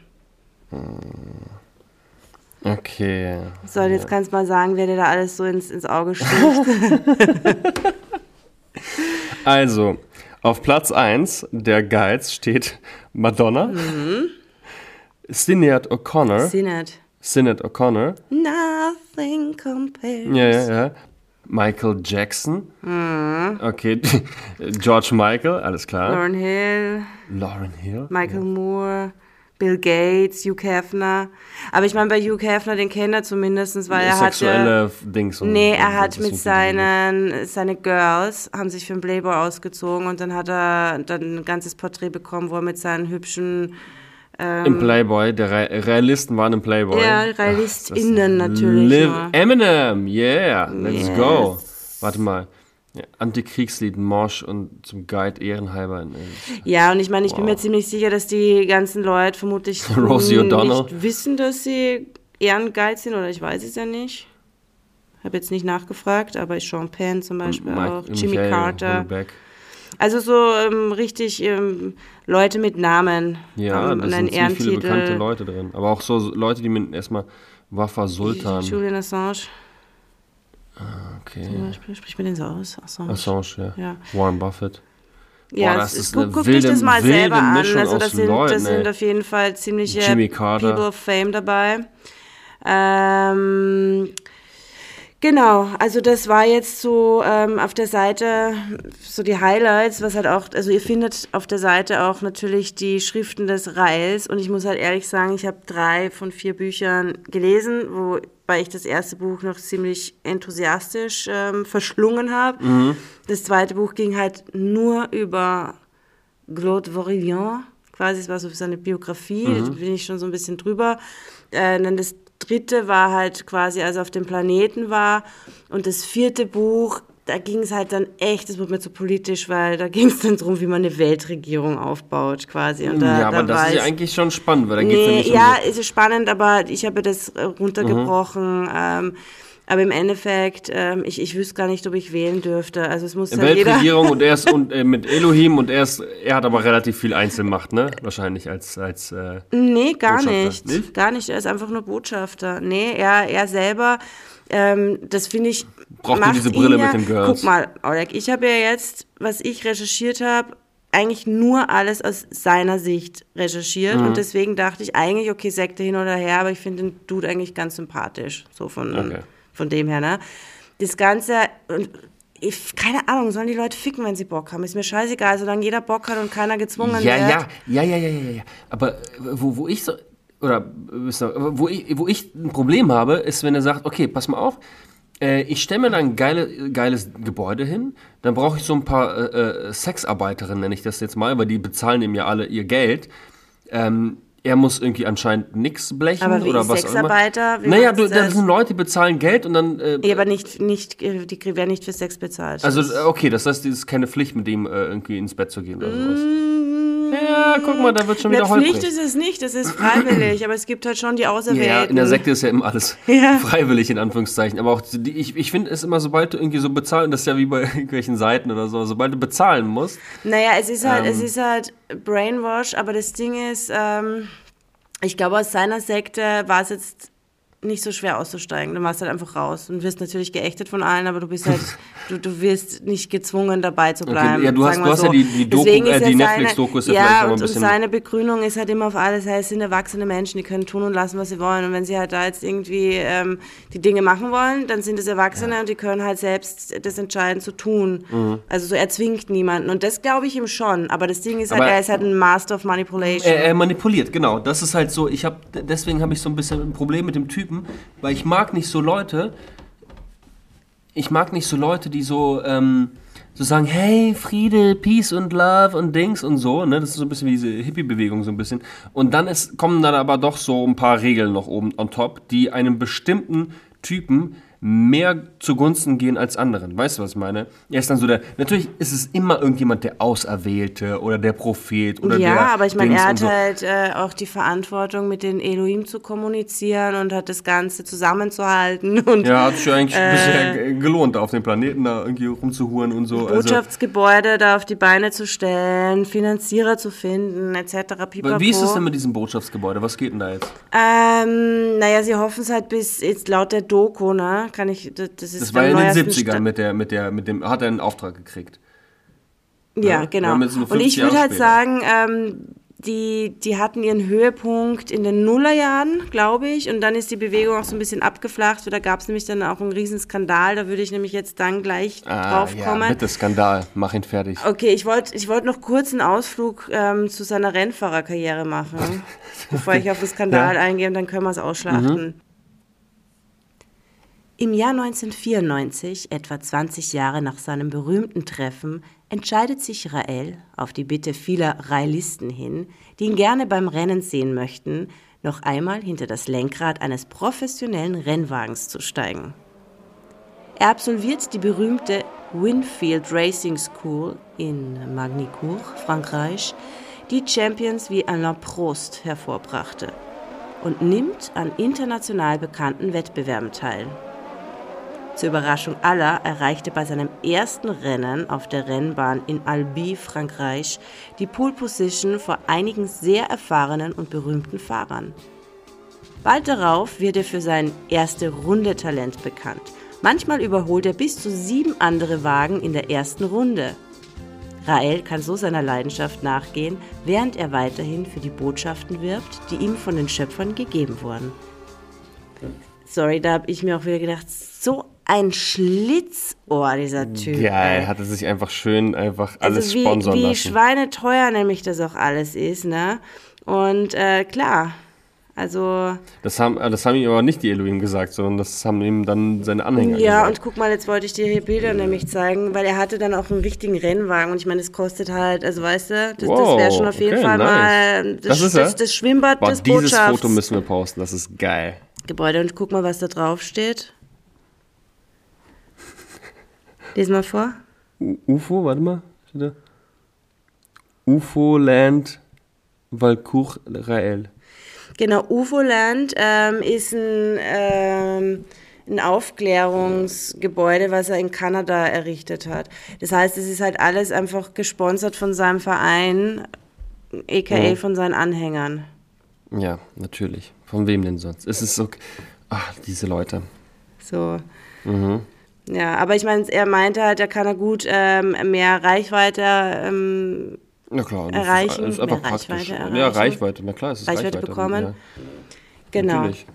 Okay. So, und jetzt kannst du mal sagen, wer dir da alles so ins, ins Auge sticht. Also, auf Platz 1 der Guides steht Madonna, Mhm. Sinead O'Connor, Sinnert. Sinead O'Connor, Nothing compares. ja, ja, ja, Michael Jackson, Mhm. okay, George Michael, alles klar, Lauren Hill, Lauren Hill, Michael Moore, Bill Gates, Hugh Hefner. Aber ich meine, bei Hugh Hefner, den kennt er zumindest, weil er sexuelle Dings. und- Nee, er hat mit seinen, seine Girls, haben sich für einen Playboy ausgezogen und dann hat er dann ein ganzes Porträt bekommen, wo er mit seinen hübschen, Im Playboy, der Re Realisten waren im Playboy. ja, RealistInnen natürlich Live. Eminem, yeah, let's Yes. go. Warte mal. Ja, Antikriegslied Mosch und zum Guide ehrenhalber. Ja, und ich meine, ich bin mir ziemlich sicher, dass die ganzen Leute vermutlich nicht wissen, dass sie Ehrenguides sind, oder ich weiß es ja nicht. Habe jetzt nicht nachgefragt, aber Sean Penn zum Beispiel auch, Jimmy Michael Carter. Also so ähm, richtig ähm, Leute mit Namen Ja, haben da sind viele bekannte. Leute drin. Aber auch so Leute, die mit erstmal Wafa Sultan. Julian Assange, Okay. zum Beispiel, sprich mir den so aus. Assange. Assange, ja. Ja. Warren Buffett. Ja, Boah, das ist, guck, guck wilde- dich das mal selber an. Mischung Also das sind, Leuten, das sind auf jeden Fall ziemliche. People of Fame dabei. Ähm, Genau, also das war jetzt so ähm, auf der Seite so die Highlights, was halt auch, also ihr findet auf der Seite auch natürlich die Schriften des Raels und ich muss halt ehrlich sagen, ich habe drei von vier Büchern gelesen, wobei ich das erste Buch noch ziemlich enthusiastisch ähm, verschlungen habe. Das zweite Buch ging halt nur über Claude Vorillon, quasi, es war so seine Biografie, da bin ich schon so ein bisschen drüber. Äh, dann das dritte war halt quasi, als er auf dem Planeten war. Und das vierte Buch, da ging es halt dann echt, das wurde mir zu politisch, weil da ging es dann darum, wie man eine Weltregierung aufbaut, quasi. Und da, ja, aber da das ist ja ich- eigentlich schon spannend, weil da geht es ja Nee, nicht ja, um es ist spannend, aber ich habe das äh, runtergebrochen. Ähm, aber im Endeffekt, ähm, ich, ich wüsste gar nicht, ob ich wählen dürfte. Also es muss jeder... Weltregierung und er ist und, äh, mit Elohim und er ist, er hat aber relativ viel Einzelmacht, ne? Wahrscheinlich als, als äh, Nee, gar nicht. nicht? Gar nicht. Er ist einfach nur Botschafter. Nee, er, er selber, ähm, das finde ich. Braucht nur macht diese Brille ja, mit den Girls. Guck mal, Oleg, ich habe ja jetzt, was ich recherchiert habe, eigentlich nur alles aus seiner Sicht recherchiert. Mhm. Und deswegen dachte ich eigentlich, okay, Sekte hin oder her, aber ich finde den Dude eigentlich ganz sympathisch. So von, Okay. Von dem her, ne? Das Ganze. Und ich, keine Ahnung, sollen die Leute ficken, wenn sie Bock haben? Ist mir scheißegal, solange jeder Bock hat und keiner gezwungen Ja, wird. ja, ja, ja, ja, ja, ja. Aber äh, wo, wo ich so, oder äh, wo ich, wo ich ein Problem habe, ist, wenn er sagt, okay, pass mal auf, äh, ich stelle mir da ein geile, geiles Gebäude hin, dann brauche ich so ein paar äh, Sexarbeiterinnen, nenne ich das jetzt mal, weil die bezahlen ihm ja alle ihr Geld. Ähm, er muss irgendwie anscheinend nix blechen Aber wie oder was Sexarbeiter? auch immer. Naja, du, du da das? sind Leute, die bezahlen Geld und dann äh, Ja, aber nicht, nicht, äh, die werden nicht für Sex bezahlt. Also, äh, okay, das heißt, es ist keine Pflicht, mit ihm äh, irgendwie ins Bett zu gehen oder sowas. Mm, Ja, guck mal, da wird schon wieder Eine Pflicht holprig. ist es nicht, das ist freiwillig, aber es gibt halt schon die Auserwählten. Ja, in der Sekte ist ja immer alles Ja. freiwillig, in Anführungszeichen. Aber auch, die, ich, ich finde es immer, sobald du irgendwie so bezahlen, das ist ja wie bei irgendwelchen Seiten oder so, sobald du bezahlen musst. Naja, es ist halt, Ähm. es ist halt Brainwash, aber das Ding ist, ähm, ich glaube, aus seiner Sekte war es jetzt nicht so schwer auszusteigen. Du machst halt einfach raus und wirst natürlich geächtet von allen, aber du bist halt, du, du wirst nicht gezwungen dabei zu bleiben. ja, du hast- du hast ja die- die Doku- äh, die ja Netflix-Doku ist ja ja vielleicht noch ein und, und bisschen- seine Begründung ist halt immer auf alles, heißt, es sind erwachsene Menschen, die können tun und lassen, was sie wollen. Und wenn sie halt da jetzt irgendwie ähm, die Dinge machen wollen, dann sind es Erwachsene und die können halt selbst das entscheiden zu tun. Mhm. Also so er zwingt niemanden. Und das glaube ich ihm schon. Aber das Ding ist halt, Aber- er ist halt ein Master of Manipulation. Er, er manipuliert, genau. Das ist halt so, ich habe, deswegen habe ich so ein bisschen ein Problem mit dem Typen, weil ich mag nicht so Leute, ich mag nicht so Leute, die so, ähm, so sagen, hey, Friede, Peace und Love und Dings und so, ne? Das ist so ein bisschen wie diese Hippie-Bewegung so ein bisschen. Und dann ist, kommen dann aber doch so ein paar Regeln noch oben on top, die einem bestimmten Typen mehr zugunsten gehen als anderen. Weißt du, was ich meine? Er ist dann so der, natürlich ist es immer irgendjemand der Auserwählte oder der Prophet oder der ja, aber ich meine, Dings er hat so. halt äh, auch die Verantwortung, mit den Elohim zu kommunizieren und hat das Ganze zusammenzuhalten und Ja, hat sich ja eigentlich Äh, bisher ge- gelohnt, da auf dem Planeten da irgendwie rumzuhuren und so. Also, Botschaftsgebäude da auf die Beine zu stellen, Finanzierer zu finden, etc. Pipapo. wie ist es denn mit diesem Botschaftsgebäude? Was geht denn da jetzt? Ähm, naja, sie hoffen es halt bis jetzt laut der Doku, ne? Kann ich, das, das ist Das war in den neuesten 70ern Sta- mit der, mit der, mit dem, hat er einen Auftrag gekriegt. Ja, Ja, genau. Und ich 50 würde halt sagen, ähm, die, die hatten ihren Höhepunkt in den Nullerjahren, glaube ich. Und dann ist die Bewegung auch so ein bisschen abgeflacht. Da gab es nämlich dann auch einen riesen Skandal. Da würde ich nämlich jetzt dann gleich drauf Ah, ja, kommen. bitte Skandal, mach ihn fertig. Okay, ich wollte ich wollt noch kurz einen Ausflug ähm, zu seiner Rennfahrerkarriere machen, bevor ich auf den Skandal eingehe und dann können wir es ausschlachten. Im Jahr 1994, etwa 20 Jahre nach seinem berühmten Treffen, entscheidet sich Rael, auf die Bitte vieler Raelisten hin, die ihn gerne beim Rennen sehen möchten, noch einmal hinter das Lenkrad eines professionellen Rennwagens zu steigen. Er absolviert die berühmte Winfield Racing School in Magnicourt, Frankreich, die Champions wie Alain Prost hervorbrachte und nimmt an international bekannten Wettbewerben teil. Zur Überraschung aller erreichte bei seinem ersten Rennen auf der Rennbahn in Albi, Frankreich, die Pole Position vor einigen sehr erfahrenen und berühmten Fahrern. Bald darauf wird er für sein erste Runde Talent bekannt. Manchmal überholt er bis zu sieben andere Wagen in der ersten Runde. Rael kann so seiner Leidenschaft nachgehen, während er weiterhin für die Botschaften wirbt, die ihm von den Schöpfern gegeben wurden. Sorry, da habe ich mir auch wieder gedacht, so ein Schlitzohr, dieser Typ. Geil, ey. hat er sich einfach schön einfach alles also wie, sponsern wie lassen. schweineteuer nämlich das auch alles ist, ne? Und äh, klar, also Das haben, äh, das haben ihm aber nicht die Elohim gesagt, sondern das haben ihm dann seine Anhänger ja, und gesagt. guck mal, jetzt wollte ich dir hier Bilder nämlich zeigen, weil er hatte dann auch einen richtigen Rennwagen und ich meine, das kostet halt, also weißt du, das, das Wow, wäre schon auf jeden okay, Fall nice. mal das, Das das, das Schwimmbad Boah, des dieses Foto Botschaftsgebäude. müssen wir posten, das ist geil. Und guck mal, was da drauf steht. Lies mal vor. U UFO, warte mal. UFO Land Valcourt Rael. Genau, UFO-Land ähm, ist ein, ähm, ein Aufklärungsgebäude, was er in Kanada errichtet hat. Das heißt, es ist halt alles einfach gesponsert von seinem Verein, aka Mhm. von seinen Anhängern. Ja, natürlich. Von wem denn sonst? Es ist so. Ach, diese Leute. So. Mhm. Ja, aber ich meine, er meinte halt, er kann er gut ähm, mehr Reichweite ähm, Na klar, das Erreichen, ist, ist einfach mehr praktisch. Reichweite Ja. Reichweite, na klar, es ist Reichweite Reichweite. bekommen. Ja, genau. Natürlich.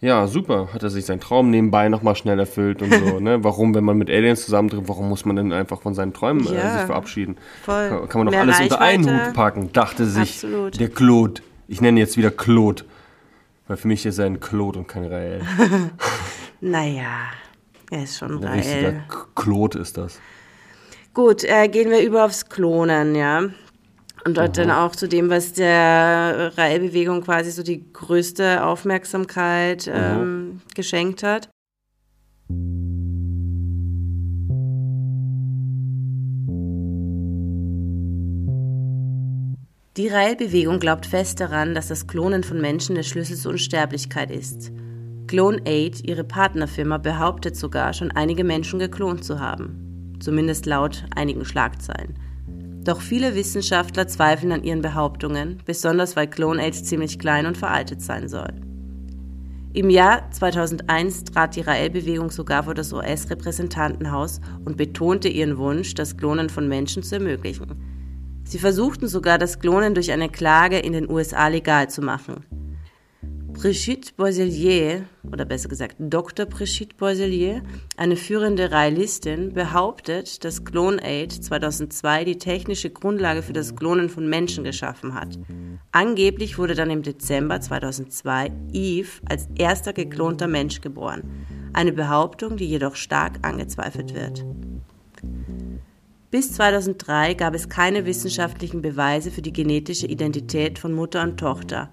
Ja, super. Hat er sich seinen Traum nebenbei nochmal schnell erfüllt und so, ne? Warum, wenn man mit Aliens zusammentritt, warum muss man denn einfach von seinen Träumen äh, Ja, sich verabschieden? voll. Kann, kann man doch alles unter einen Reichweite. Hut packen, dachte sich Absolut. der Claude. Ich nenne ihn jetzt wieder Claude. Weil für mich ist er ein Claude und kein Rael. Naja, er ist schon Ein richtiger Rael. K- Claude ist das. Gut, äh, gehen wir über aufs Klonen, ja. Und dort dann auch zu dem, was der Rael-Bewegung quasi so die größte Aufmerksamkeit ähm, geschenkt hat. Die Rael-Bewegung glaubt fest daran, dass das Klonen von Menschen der Schlüssel zur Unsterblichkeit ist. Clone 8, ihre Partnerfirma, behauptet sogar, schon einige Menschen geklont zu haben. Zumindest laut einigen Schlagzeilen. Doch viele Wissenschaftler zweifeln an ihren Behauptungen, besonders weil Clone 8 ziemlich klein und veraltet sein soll. Im Jahr 2001 trat die Rael-Bewegung sogar vor das US-Repräsentantenhaus und betonte ihren Wunsch, das Klonen von Menschen zu ermöglichen. Sie versuchten sogar, das Klonen durch eine Klage in den USA legal zu machen. Brigitte Boiselier, oder besser gesagt Dr. Brigitte Boiselier, eine führende Raelistin, behauptet, dass CloneAid 2002 die technische Grundlage für das Klonen von Menschen geschaffen hat. Angeblich wurde dann im Dezember 2002 Eve als erster geklonter Mensch geboren. Eine Behauptung, die jedoch stark angezweifelt wird. Bis 2003 gab es keine wissenschaftlichen Beweise für die genetische Identität von Mutter und Tochter.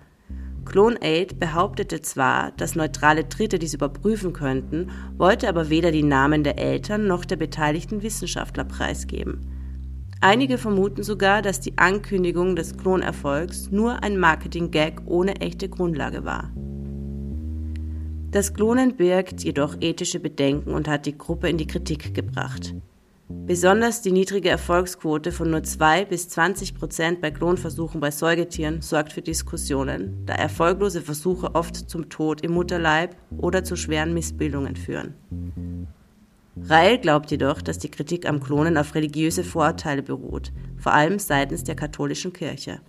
CloneAid behauptete zwar, dass neutrale Dritte dies überprüfen könnten, wollte aber weder die Namen der Eltern noch der beteiligten Wissenschaftler preisgeben. Einige vermuten sogar, dass die Ankündigung des Klonerfolgs nur ein Marketing-Gag ohne echte Grundlage war. Das Klonen birgt jedoch ethische Bedenken und hat die Gruppe in die Kritik gebracht. Besonders die niedrige Erfolgsquote von nur 2 bis 20 Prozent bei Klonversuchen bei Säugetieren sorgt für Diskussionen, da erfolglose Versuche oft zum Tod im Mutterleib oder zu schweren Missbildungen führen. Rael glaubt jedoch, dass die Kritik am Klonen auf religiöse Vorurteile beruht, vor allem seitens der katholischen Kirche.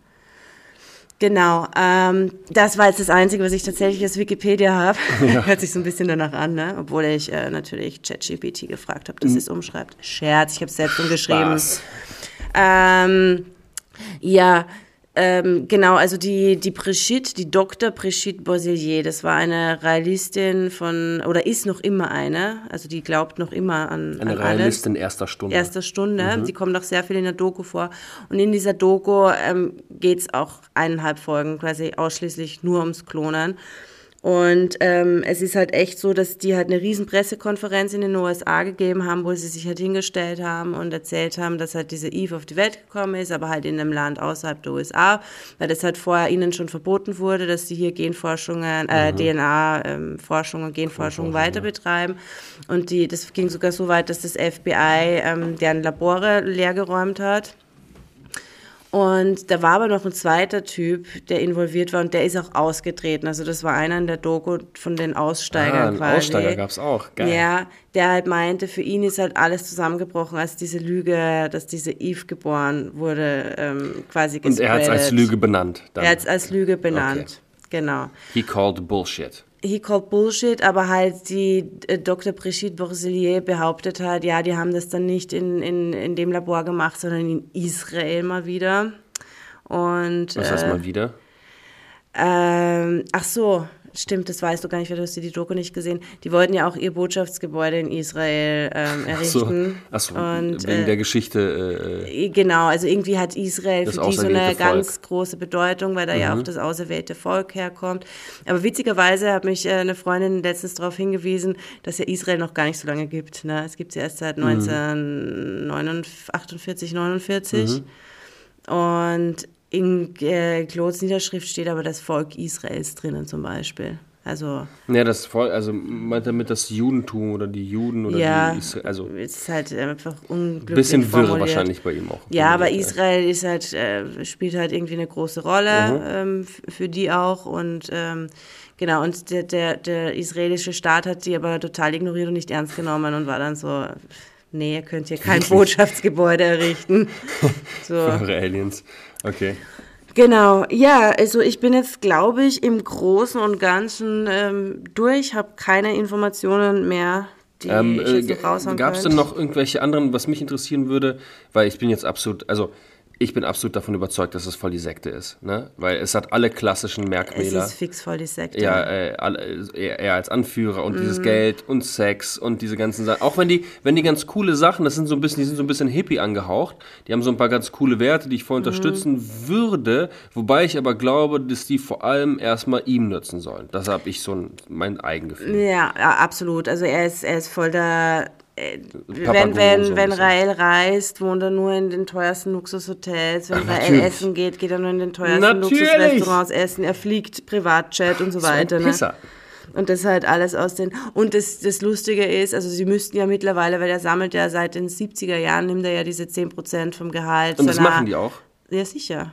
Genau, ähm, das war jetzt das Einzige, was ich tatsächlich aus Wikipedia habe. Hört sich so ein bisschen danach an, ne? obwohl ich äh, natürlich ChatGPT gefragt habe, dass es umschreibt. Scherz, ich habe es selbst umgeschrieben. Ähm, ja, ähm, genau, also die, die Brigitte, die Dr. Brigitte Boiselier, das war eine Realistin von, oder ist noch immer eine, also die glaubt noch immer an, Eine an alles Realistin erster Stunde. erster Stunde. Die kommt auch sehr viel in der Doku vor. Und in dieser Doku ähm, geht es auch eineinhalb Folgen quasi ausschließlich nur ums Klonen. Und ähm, es ist halt echt so, dass die halt eine riesen Pressekonferenz in den USA gegeben haben, wo sie sich halt hingestellt haben und erzählt haben, dass halt diese Eve auf die Welt gekommen ist, aber halt in einem Land außerhalb der USA, weil das halt vorher ihnen schon verboten wurde, dass sie hier Genforschungen, äh, DNA-Forschung und Genforschung weiter betreiben. Und die, das ging sogar so weit, dass das FBI ähm, deren Labore leergeräumt hat. Und da war aber noch ein zweiter Typ, der involviert war und der ist auch ausgetreten. Also das war einer in der Doku von den Aussteigern Ah, einen quasi. Aussteiger gab's auch. Geil. Ja, der halt meinte, für ihn ist halt alles zusammengebrochen, als diese Lüge, dass diese Eve geboren wurde, ähm, quasi Und er hat es als gespreadet. Lüge benannt. Dann. Er hat es als Lüge benannt. Genau. He called bullshit. He called Bullshit, aber halt die äh, Dr. Brigitte Borselier behauptet hat, ja, die haben das dann nicht in, in, in dem Labor gemacht, sondern in Israel mal wieder. Und, Was heißt äh, mal wieder? ähm, ach so, stimmt, das weißt du gar nicht, weil du hast dir die Doku nicht gesehen. Die wollten ja auch ihr Botschaftsgebäude in Israel ähm, Ach so, errichten. ach so Und, wegen äh, der Geschichte. Äh, Genau, also irgendwie hat Israel für die so eine Volk. Mhm. ganz große Bedeutung, weil da ja auch das auserwählte Volk herkommt. Aber witzigerweise hat mich äh, eine Freundin letztens darauf hingewiesen, dass ja Israel noch gar nicht so lange gibt. Ne? Es gibt ja erst seit Mhm. 1948, 49. Und in äh, Claudes Niederschrift steht aber das Volk Israels drinnen zum Beispiel. Also ja, das voll, also meint damit das Judentum oder die Juden oder ja, die Isra also es ist halt einfach unglücklich bisschen wirr wahrscheinlich bei ihm auch. Ja, aber Israel ist halt, äh, spielt halt irgendwie eine große Rolle ähm, f- für die auch. Und ähm, genau, und der, der, der israelische Staat hat die aber total ignoriert und nicht ernst genommen und war dann so, nee, ihr könnt hier kein Botschaftsgebäude errichten. So. Eure Aliens. Okay. Genau, ja, also ich bin jetzt, glaube ich, im Großen und Ganzen ähm, durch, habe keine Informationen mehr, die Ähm, ich jetzt äh, noch raushauen Gab es denn noch irgendwelche anderen, was mich interessieren würde, weil ich bin jetzt absolut, also ich bin absolut davon überzeugt, dass es voll die Sekte ist, ne? Weil es hat alle klassischen Es Merkmäler. ist fix voll die Sekte. Ja, äh, alle, er, er als Anführer und Mhm. dieses Geld und Sex und diese ganzen Sachen. Auch wenn die, wenn die ganz coole Sachen, das sind so ein bisschen, die sind so ein bisschen hippie angehaucht. Die haben so ein paar ganz coole Werte, die ich voll Mhm. unterstützen würde. Wobei ich aber glaube, dass die vor allem erstmal ihm nützen sollen. Das habe ich so ein, mein Eigengefühl. Ja, ja, absolut. Also er ist, er ist voll der. Äh, Wenn, wenn, so wenn. Rael reist, wohnt er nur in den teuersten Luxushotels. Wenn Ach, Rael essen geht, geht er nur in den teuersten Natürlich. Luxusrestaurants essen. Er fliegt Privatjet und so So weiter. Ne? Pisser. Und das halt alles aus den. Und das, das Lustige ist, also sie müssten ja mittlerweile, weil er sammelt ja seit den 70er Jahren, nimmt er ja diese 10% vom Gehalt. Und das machen die auch. Ja, sicher.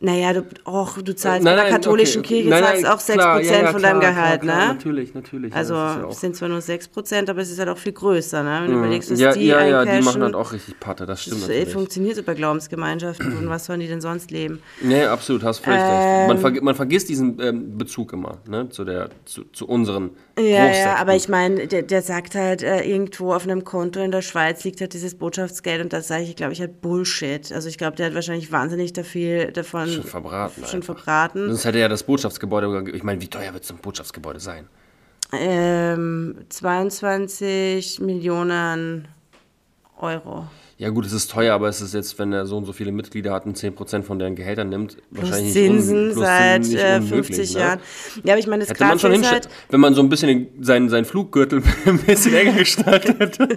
Naja, du, och, du zahlst Nein, bei der nein, katholischen okay. Kirche Nein, zahlst auch 6% klar, ja, ja, von deinem klar, Gehalt, klar, ne? Natürlich, natürlich. Also ja es sind zwar nur 6%, aber es ist halt auch viel größer, ne? Wenn du überlegst, dass ja, die ja, ja, die machen halt auch richtig Patte, das stimmt das äh, natürlich. funktioniert bei Glaubensgemeinschaften und was sollen die denn sonst leben? Nee, absolut, hast völlig Ähm. recht. Man, vergi man vergisst diesen ähm, Bezug immer, ne, zu der, zu, zu unseren Ja, ja, aber ich meine, der, der sagt halt, äh, irgendwo auf einem Konto in der Schweiz liegt halt dieses Botschaftsgeld und das sage ich, glaube ich, halt Bullshit. Also ich glaube, der hat wahrscheinlich wahnsinnig dafür davon Schon verbraten schon einfach. verbraten. Sonst hätte ja das Botschaftsgebäude, ich meine, wie teuer wird so ein Botschaftsgebäude sein? Ähm, 22 Millionen Euro. Ja gut, es ist teuer, aber es ist jetzt, wenn er so und so viele Mitglieder hat und 10% von deren Gehältern nimmt, Plus wahrscheinlich Zinsen plus seit Zinsen äh, unmöglich, 50 ne? Jahren. Ja, aber ich meine, das Hätte man schon ist halt, wenn man so ein bisschen seinen, seinen Fluggürtel ein bisschen enger gestaltet hätte,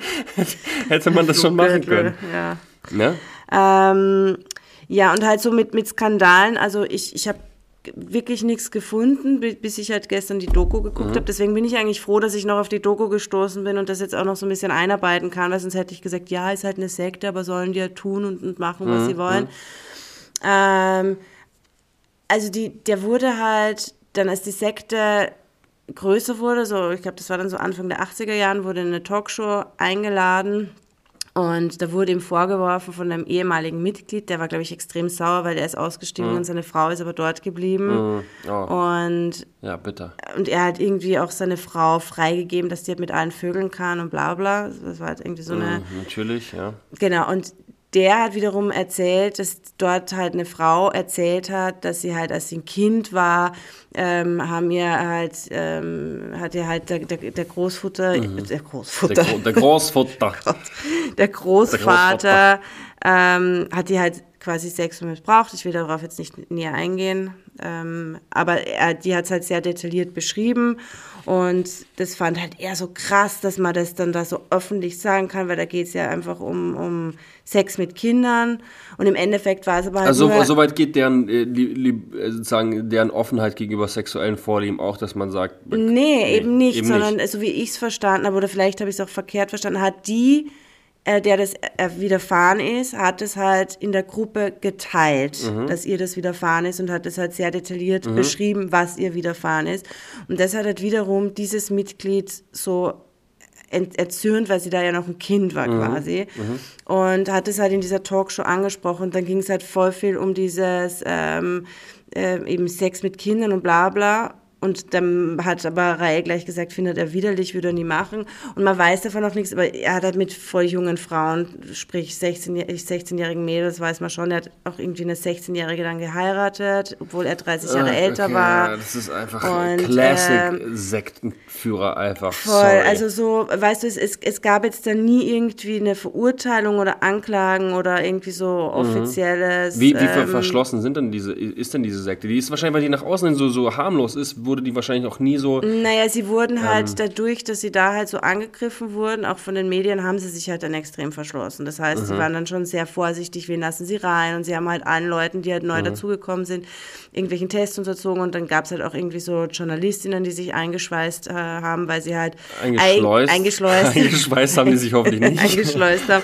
hätte man das schon machen können. Ja. Ne? Ähm, ja, und halt so mit, mit Skandalen, also ich, ich habe wirklich nichts gefunden, bi- bis ich halt gestern die Doku geguckt habe. Deswegen bin ich eigentlich froh, dass ich noch auf die Doku gestoßen bin und das jetzt auch noch so ein bisschen einarbeiten kann, weil sonst hätte ich gesagt, ja, ist halt eine Sekte, aber sollen die ja tun und, und machen, was sie wollen. Ähm, also die, der wurde halt, dann als die Sekte größer wurde, so ich glaube, das war dann so Anfang der 80er Jahren, wurde in eine Talkshow eingeladen und da wurde ihm vorgeworfen von einem ehemaligen Mitglied, der war, glaube ich, extrem sauer, weil er ist ausgestiegen und seine Frau ist aber dort geblieben. Oh, Und, ja, bitter. und er hat irgendwie auch seine Frau freigegeben, dass die halt mit allen vögeln kann und bla bla. Das war halt irgendwie so eine... Mhm, natürlich, ja. Genau, und der hat wiederum erzählt, dass dort halt eine Frau erzählt hat, dass sie halt, als sie ein Kind war, ähm, haben ihr halt, ähm, hat ihr halt der, der, der Großvater, der Mhm. Der, Großvater, Gro der Großvater. der Großvater ähm, hat die halt quasi sexuell missbraucht. Ich will darauf jetzt nicht näher eingehen. Ähm, aber er, die hat es halt sehr detailliert beschrieben. Und das fand halt eher so krass, dass man das dann da so öffentlich sagen kann, weil da geht es ja einfach um, um Sex mit Kindern. Und im Endeffekt war es aber halt Also soweit geht deren, äh, äh, sozusagen, deren Offenheit gegenüber sexuellen Vorlieben auch, dass man sagt, Nee, eben nicht, eben sondern nicht. so wie ich es verstanden habe, oder vielleicht habe ich es auch verkehrt verstanden, hat die, äh, der das äh, widerfahren ist, hat es halt in der Gruppe geteilt, Mhm. dass ihr das widerfahren ist und hat es halt sehr detailliert beschrieben, was ihr widerfahren ist. Und das hat halt wiederum dieses Mitglied so ent- erzürnt, weil sie da ja noch ein Kind war quasi. Und hat es halt in dieser Talkshow angesprochen. Und dann ging es halt voll viel um dieses ähm, äh, eben Sex mit Kindern und bla bla. Und dann hat aber Rael gleich gesagt, findet er widerlich, würde er nie machen. Und man weiß davon auch nichts, aber er hat halt mit voll jungen Frauen, sprich 16 16-jährigen Mädels, weiß man schon, er hat auch irgendwie eine 16-Jährige dann geheiratet, obwohl er 30 Jahre Ah, älter okay, war. ja, Das ist einfach Und, Classic-Sektenführer einfach. Voll, Sorry. also so, weißt du, es, es, es gab jetzt dann nie irgendwie eine Verurteilung oder Anklagen oder irgendwie so offizielles. Mhm. wie, wie ähm, verschlossen sind denn diese, ist denn diese Sekte? Die ist wahrscheinlich, weil die nach außen hin so, so harmlos ist, wurde die wahrscheinlich auch nie so. Naja, sie wurden halt Ähm. dadurch, dass sie da halt so angegriffen wurden, auch von den Medien, haben sie sich halt dann extrem verschlossen. Das heißt, Mhm. sie waren dann schon sehr vorsichtig, wen lassen sie rein und sie haben halt allen Leuten, die halt Mhm. neu dazugekommen sind, irgendwelchen Tests unterzogen und dann gab es halt auch irgendwie so Journalistinnen, die sich eingeschweißt äh, haben, weil sie halt Eingeschleust. Eig eingeschleust. Eingeschweißt haben die sich hoffentlich nicht. eingeschleust haben.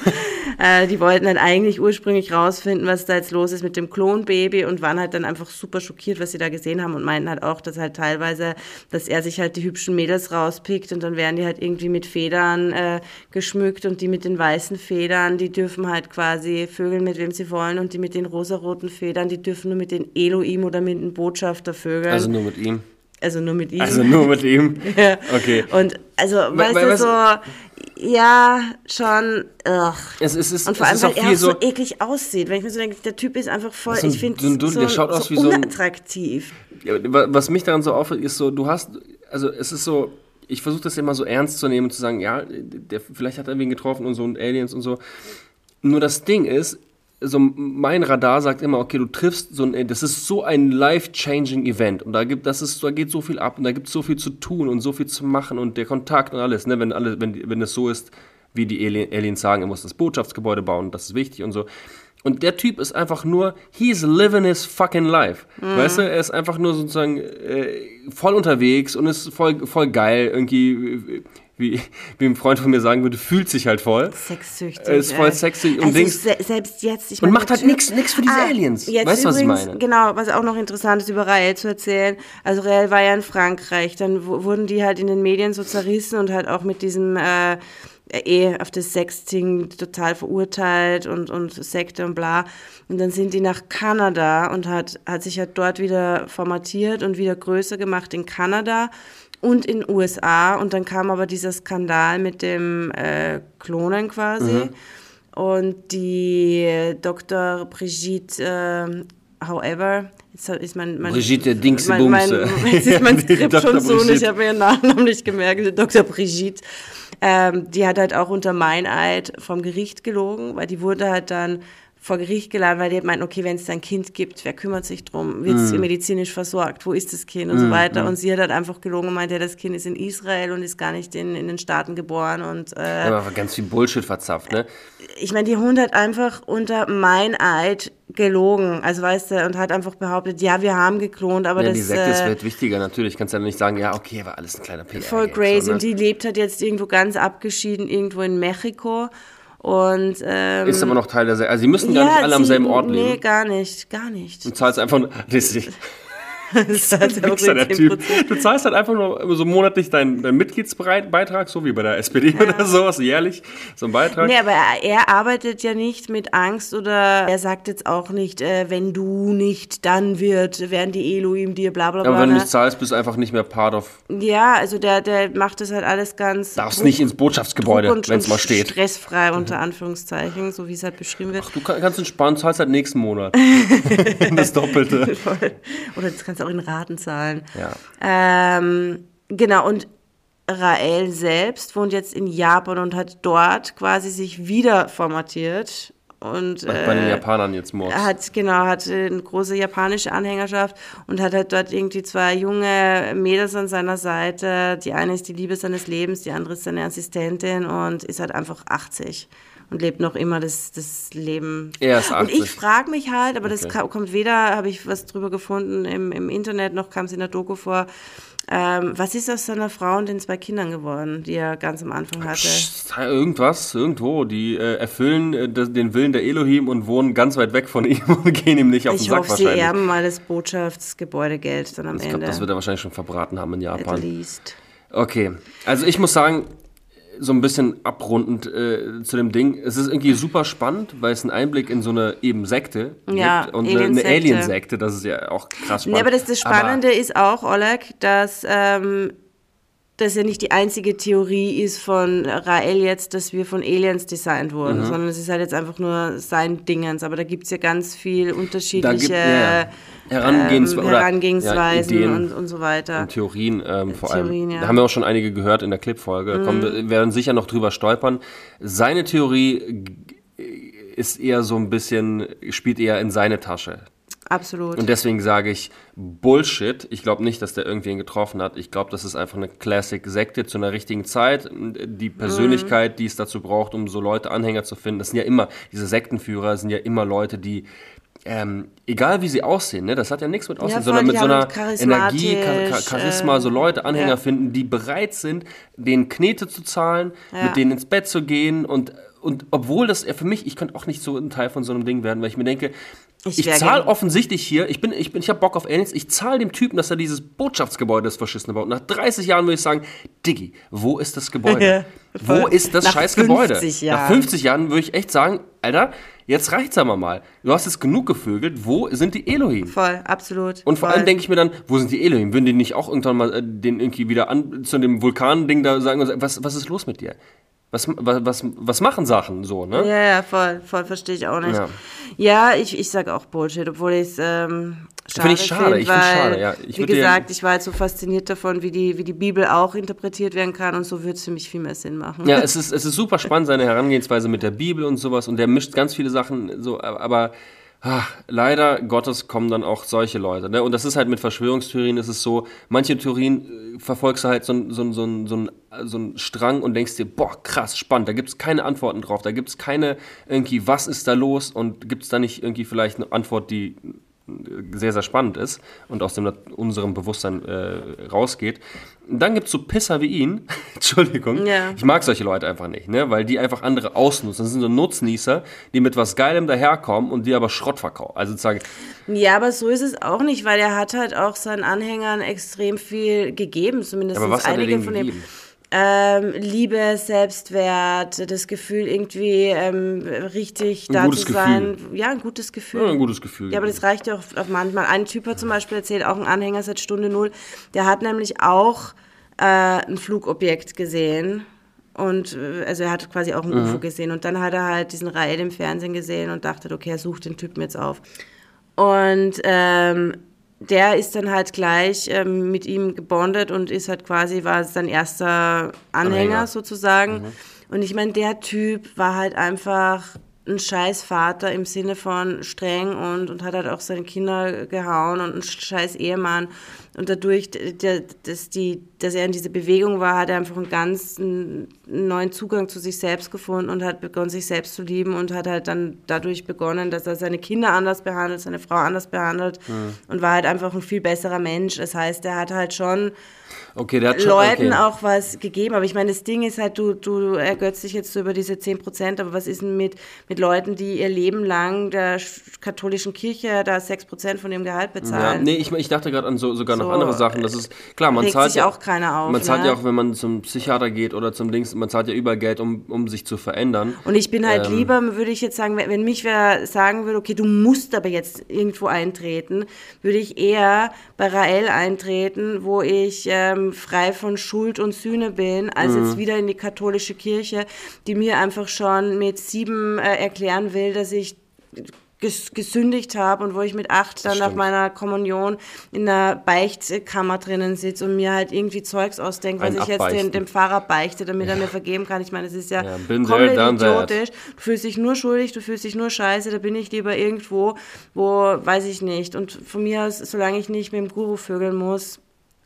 Äh, die wollten halt eigentlich ursprünglich rausfinden, was da jetzt los ist mit dem Klonbaby und waren halt dann einfach super schockiert, was sie da gesehen haben und meinten halt auch, dass halt teilweise, dass er sich halt die hübschen Mädels rauspickt und dann werden die halt irgendwie mit Federn äh, geschmückt und die mit den weißen Federn, die dürfen halt quasi vögeln mit wem sie wollen und die mit den rosaroten Federn, die dürfen nur mit den Elohim oder mit dem Botschafter vögeln. Also nur mit ihm. Also nur mit ihm. Also nur mit ihm. Ja. Okay. Und also, weißt weil- du, so, ja, schon, ugh. Es, es ist, Und vor es allem, ist weil er so, so. eklig aussieht. Wenn ich mir so denke, der Typ ist einfach voll, So ein- ich finde so so, der schaut aus so wie so ein- unattraktiv. Wa- was mich daran so auffällt, ist so, du hast, also es ist so, ich versuche das immer so ernst zu nehmen und zu sagen, ja, der, vielleicht hat er wen getroffen und so und Aliens und so. Nur das Ding ist, so mein Radar sagt immer, okay, du triffst so ein, das ist so ein life-changing Event und da gibt, das ist, da geht so viel ab und da gibt es so viel zu tun und so viel zu machen und der Kontakt und alles, ne, wenn alle, wenn, wenn es so ist, wie die Ali- Aliens sagen, er muss das Botschaftsgebäude bauen, das ist wichtig und so. Und der Typ ist einfach nur, he's living his fucking life. Weißt du, er ist einfach nur sozusagen äh, voll unterwegs und ist voll, voll geil, irgendwie, wie, wie ein Freund von mir sagen würde, fühlt sich halt voll. Sexsüchtig. Ist voll ey. sexy und also Dings- se selbst jetzt. Ich Und meine, macht der halt nix- nix für diese Aliens. Jetzt Weißt du, was ich übrigens, meine? Genau, was auch noch interessant ist, über Rael zu erzählen. Also Rael war ja in Frankreich, dann wu- wurden die halt in den Medien so zerrissen und halt auch mit diesem äh, eh auf das Sexting total verurteilt und, und Sekte und bla. Und dann sind die nach Kanada und hat, hat sich halt dort wieder formatiert und wieder größer gemacht in Kanada und in USA. Und dann kam aber dieser Skandal mit dem äh, Klonen quasi. Und die Dr. Brigitte, äh, however, jetzt ist mein, mein Brigitte Dingse mein, mein. Jetzt ist mein Skript Dr. schon so und ich habe ihren Nachnamen nicht gemerkt, Dr. Brigitte. Ähm, die hat halt auch unter Meineid vom Gericht gelogen, weil die wurde halt dann vor Gericht geladen, weil die hat meint, okay, wenn es ein Kind gibt, wer kümmert sich drum? Wird es Mhm. medizinisch versorgt? Wo ist das Kind? Und so weiter. Und sie hat halt einfach gelogen und meint, ja, das Kind ist in Israel und ist gar nicht in, in den Staaten geboren. Und äh, Aber ganz viel Bullshit verzapft, ne? ich meine, die Hund hat einfach unter Meineid gelogen. Also weißt du, und hat einfach behauptet, ja, wir haben geklont, aber Ja, das die Sekte ist äh, wird wichtiger, natürlich. Kannst ja nicht sagen, ja, okay, war alles ein kleiner PR. voll crazy. so, ne? Und die lebt halt jetzt irgendwo ganz abgeschieden, irgendwo in Mexiko. Und ähm, Ist aber noch Teil der. Also, die müssen gar ja, nicht alle am sie- selben Ort Nee, leben. gar nicht, gar nicht. Du zahlst einfach nur. Das Das ist halt Wichser, der 10%. Typ. Du zahlst halt einfach nur so monatlich deinen, deinen Mitgliedsbeitrag, so wie bei der SPD oder sowas, jährlich, so ein Beitrag. Nee, aber er, arbeitet ja nicht mit Angst oder er sagt jetzt auch nicht, äh, wenn du nicht, dann wird, werden die Elohim dir bla bla bla. aber wenn du nicht zahlst, bist du einfach nicht mehr part of. Ja, also der, der macht das halt alles ganz. Darfst druck- nicht ins Botschaftsgebäude, wenn es mal steht. Stressfrei unter Anführungszeichen, so wie es halt beschrieben wird. Du kann, kannst entspannen, zahlst halt nächsten Monat. das Doppelte. Oder das kannst du auch in Raten zahlen. Ja. Ähm, genau, und Rael selbst wohnt jetzt in Japan und hat dort quasi sich wieder formatiert. Und Bei den äh, Japanern jetzt er hat genau hat eine große japanische Anhängerschaft und hat halt dort irgendwie zwei junge Mädels an seiner Seite. Die eine ist die Liebe seines Lebens, die andere ist seine Assistentin und ist halt einfach 80 und lebt noch immer das, das Leben. Er ist Und ich 80. frage mich halt, aber das Okay. ka- kommt weder, habe ich was drüber gefunden im, im Internet, noch kam es in der Doku vor. Ähm, was ist aus seiner Frau und den zwei Kindern geworden, die er ganz am Anfang hatte? Psst, Irgendwas, irgendwo. Die äh, erfüllen äh, das, den Willen der Elohim und wohnen ganz weit weg von ihm und gehen ihm nicht auf den Ich Sack hoffe, sie wahrscheinlich. erben mal das Botschaftsgebäudegeld dann am ich glaube, Ende. das wird er wahrscheinlich schon verbraten haben in At Japan. least. Okay, also ich muss sagen, so ein bisschen abrundend äh, zu dem Ding. Es ist irgendwie super spannend, weil es einen Einblick in so eine eben Sekte Ja, gibt und eine, eine Alien-Sekte. Das ist ja auch krass spannend. Ja, aber das, das Spannende ist auch, Oleg, dass ähm, das ja nicht die einzige Theorie ist von Rael jetzt, dass wir von Aliens designt wurden, Mhm. sondern es ist halt jetzt einfach nur sein Dingens. Aber da gibt es ja ganz viel unterschiedliche gibt ja, ja. Herangehenswe ähm, Herangehensweisen ja, und, und so weiter. und Theorien ähm, vor allem. Theorien, ja. Mhm. Da haben wir auch schon einige gehört in der Clip-Folge. Da kommen wir werden sicher noch drüber stolpern. Seine Theorie ist eher so ein bisschen, spielt eher in seine Tasche. Absolut. Und deswegen sage ich Bullshit. Ich glaube nicht, dass der irgendwen getroffen hat. Ich glaube, das ist einfach eine Classic-Sekte zu einer richtigen Zeit. Die Persönlichkeit, die es dazu braucht, um so Leute, Anhänger zu finden, das sind ja immer, diese Sektenführer sind ja immer Leute, die, ähm, egal wie sie aussehen, ne, das hat ja nichts mit Aussehen, voll, sondern mit so einer haben Energie, Char Char Charisma, so ähm, Leute, Anhänger ja. finden, die bereit sind, denen Knete zu zahlen, Ja. mit denen ins Bett zu gehen und und obwohl das für mich, ich könnte auch nicht so ein Teil von so einem Ding werden, weil ich mir denke, Ich ich, zahle offensichtlich hier, ich bin, ich bin, ich habe Bock auf Aliens, ich zahle dem Typen, dass er dieses Botschaftsgebäude des Verschissene baut. Nach 30 Jahren würde ich sagen, Diggi, wo ist das Gebäude? wo ist das Nach scheiß Gebäude? 50 Nach Jahren. 50 Jahren würde ich echt sagen, Alter, jetzt reicht's aber mal. Du hast jetzt genug gevögelt, wo sind die Elohim? Voll, absolut. Und vor voll. allem denke ich mir dann, wo sind die Elohim? Würden die nicht auch irgendwann mal äh, den irgendwie wieder an zu dem Vulkan-Ding da sagen, was, was ist los mit dir? Was, was, was, machen Sachen so, ne? Ja, ja, voll, voll verstehe ich auch nicht. Ja. Ja, ich, ich sage auch Bullshit, obwohl ich es ähm, schade Find ich schade, ich find's weil, schade, ja. Ich wie gesagt, ich war halt so fasziniert davon, wie die, wie die Bibel auch interpretiert werden kann und so würde es für mich viel mehr Sinn machen. Ja, es ist, es ist super spannend, seine Herangehensweise mit der Bibel und sowas. Und der mischt ganz viele Sachen so, aber ah, leider Gottes kommen dann auch solche Leute. Ne? Und das ist halt mit Verschwörungstheorien, ist es so, manche Theorien äh, verfolgst du halt so, so, so, so, so einen Strang und denkst dir, boah, krass, spannend, da gibt es keine Antworten drauf, da gibt es keine irgendwie, was ist da los und gibt es da nicht irgendwie vielleicht eine Antwort, die sehr, sehr spannend ist und aus dem, unserem Bewusstsein äh, rausgeht. Dann gibt es so Pisser wie ihn, Entschuldigung, Ja. ich mag solche Leute einfach nicht, ne? weil die einfach andere ausnutzen. Das sind so Nutznießer, die mit was Geilem daherkommen und die aber Schrott verkaufen. Also sozusagen, Ja, aber so ist es auch nicht, weil er hat halt auch seinen Anhängern extrem viel gegeben, zumindest aber was hat er einige denen von gegeben? Ähm, Liebe, Selbstwert, das Gefühl irgendwie ähm, richtig Ein da zu sein. Ja, ein gutes Gefühl. Ja, ein gutes Gefühl. Ja, aber das reicht ja auch auf manchmal. Ein Typ hat zum Beispiel erzählt, auch ein Anhänger seit Stunde Null, der hat nämlich auch äh, ein Flugobjekt gesehen. Und äh, also er hat quasi auch ein Mhm. UFO gesehen. Und dann hat er halt diesen Rael im Fernsehen gesehen und dachte, okay, er sucht den Typen jetzt auf. Und ähm, der ist dann halt gleich ähm, mit ihm gebondet und ist halt quasi, war sein erster Anhänger, Anhänger. sozusagen. Und ich meine, der Typ war halt einfach ein scheiß Vater im Sinne von streng und, und hat halt auch seine Kinder gehauen und ein scheiß Ehemann. Und dadurch, dass, die, dass er in dieser Bewegung war, hat er einfach einen ganz neuen Zugang zu sich selbst gefunden und hat begonnen, sich selbst zu lieben und hat halt dann dadurch begonnen, dass er seine Kinder anders behandelt, seine Frau anders behandelt und war halt einfach ein viel besserer Mensch. Das heißt, er hat halt schon okay, schon, Leuten okay. auch was gegeben. Aber ich meine, das Ding ist halt, du, du ergötzt dich jetzt so über diese 10 Prozent, aber was ist denn mit, mit Leuten, die ihr Leben lang der sch- katholischen Kirche da 6 Prozent von ihrem Gehalt Ja, bezahlen? nee, ich, ich dachte gerade an so, sogar noch andere Sachen. Das ist klar, man zahlt sich ja auch keiner auf, Man zahlt ne? ja auch, wenn man zum Psychiater geht oder zum Dings, man zahlt ja überall Geld, um, um sich zu verändern. Und ich bin halt Ähm. lieber, würde ich jetzt sagen, wenn, wenn mich wer sagen würde, okay, du musst aber jetzt irgendwo eintreten, würde ich eher bei Rael eintreten, wo ich ähm, frei von Schuld und Sühne bin, als Mhm. jetzt wieder in die katholische Kirche, die mir einfach schon mit sieben äh, erklären will, dass ich gesündigt habe und wo ich mit acht dann nach meiner Kommunion in der Beichtkammer drinnen sitze und mir halt irgendwie Zeugs ausdenke, was ich jetzt den, dem Pfarrer beichte, damit er mir vergeben kann. Ich meine, es ist ja, Ja, komplett idiotisch. Du fühlst dich nur schuldig, du fühlst dich nur scheiße, da bin ich lieber irgendwo, wo, weiß ich nicht. Und von mir aus, solange ich nicht mit dem Guru vögeln muss,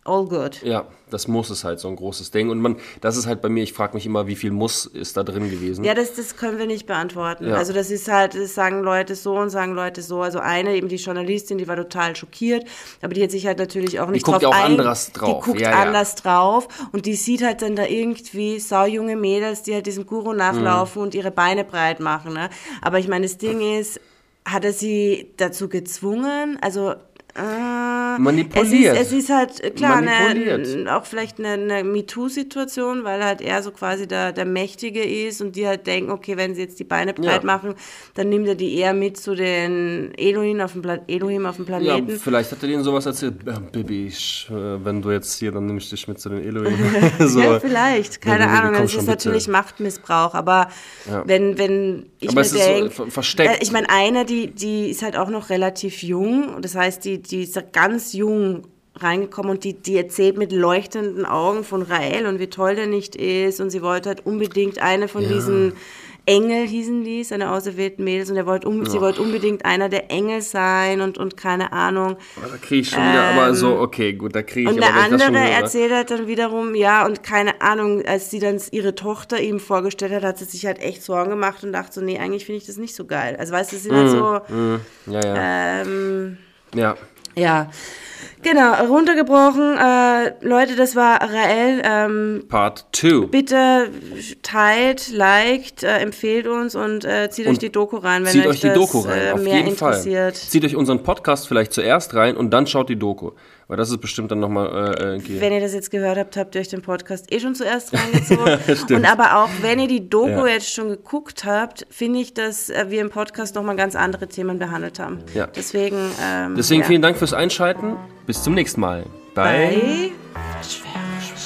all good. Ja, das Muss ist halt so ein großes Ding. Und man, das ist halt bei mir, ich frage mich immer, wie viel Muss ist da drin gewesen. Ja, das, das können wir nicht beantworten. Ja. Also das ist halt, das sagen Leute so und sagen Leute so. Also eine, eben die Journalistin, die war total schockiert, aber die hat sich halt natürlich auch nicht guckt drauf auch ein- anders drauf. Die guckt Ja, ja. anders drauf und die sieht halt dann da irgendwie saujunge Mädels, die halt diesem Guru nachlaufen und ihre Beine breit machen. Ne? Aber ich meine, das Ding ist, hat er sie dazu gezwungen? Also manipuliert. Es ist, es ist halt äh, klar eine, auch vielleicht eine, eine MeToo-Situation, weil halt er so quasi der, der Mächtige ist und die halt denken, okay, wenn sie jetzt die Beine breit Ja. machen, dann nimmt er die eher mit zu den Elohim auf dem, Pla Elohim auf dem Ja, Planeten. vielleicht hat er denen sowas erzählt. Ja, Baby, ich, äh, wenn du jetzt hier, dann nehme ich dich mit zu den Elohim. so. Ja, vielleicht, keine Ja, Ahnung. schon, ist bitte. natürlich Machtmissbrauch, aber wenn, wenn ich Aber mir ist so denke, ver- versteckt. ich meine, eine, die, die ist halt auch noch relativ jung, das heißt, die, die ist ja ganz jung reingekommen und die, die erzählt mit leuchtenden Augen von Rael und wie toll der nicht ist und sie wollte halt unbedingt eine von diesen Engel hießen die, seine auserwählten Mädels und er wollte um, sie wollte unbedingt einer der Engel sein und, und keine Ahnung. Da kriege ich schon wieder, aber so, okay, gut, da kriege ich Ähm, Und aber der andere erzählt halt dann wiederum, ja, und keine Ahnung, als sie dann ihre Tochter ihm vorgestellt hat, hat sie sich halt echt Sorgen gemacht und dachte so, nee, eigentlich finde ich das nicht so geil. Also weißt du, es sind halt so, Ja, ja. ähm, ja. Ja. Genau, runtergebrochen. Äh, Leute, das war Rael. Ähm, Part 2. bitte teilt, liked, äh, empfehlt uns und äh, zieht euch Und die Doku rein, wenn Zieht euch euch die das Doku rein, äh, auf mehr jeden Fall. interessiert. Zieht euch unseren Podcast vielleicht zuerst rein und dann schaut die Doku. Weil das ist bestimmt dann nochmal äh, äh, Wenn ihr das jetzt gehört habt, habt ihr euch den Podcast eh schon zuerst reingezogen. Stimmt. und aber auch, wenn ihr die Doku Ja. jetzt schon geguckt habt, finde ich, dass äh, wir im Podcast nochmal ganz andere Themen behandelt haben. Ja. Deswegen, ähm, Deswegen ja. vielen Dank fürs Einschalten. Bis zum nächsten Mal. Bye. Bei Verschwörung.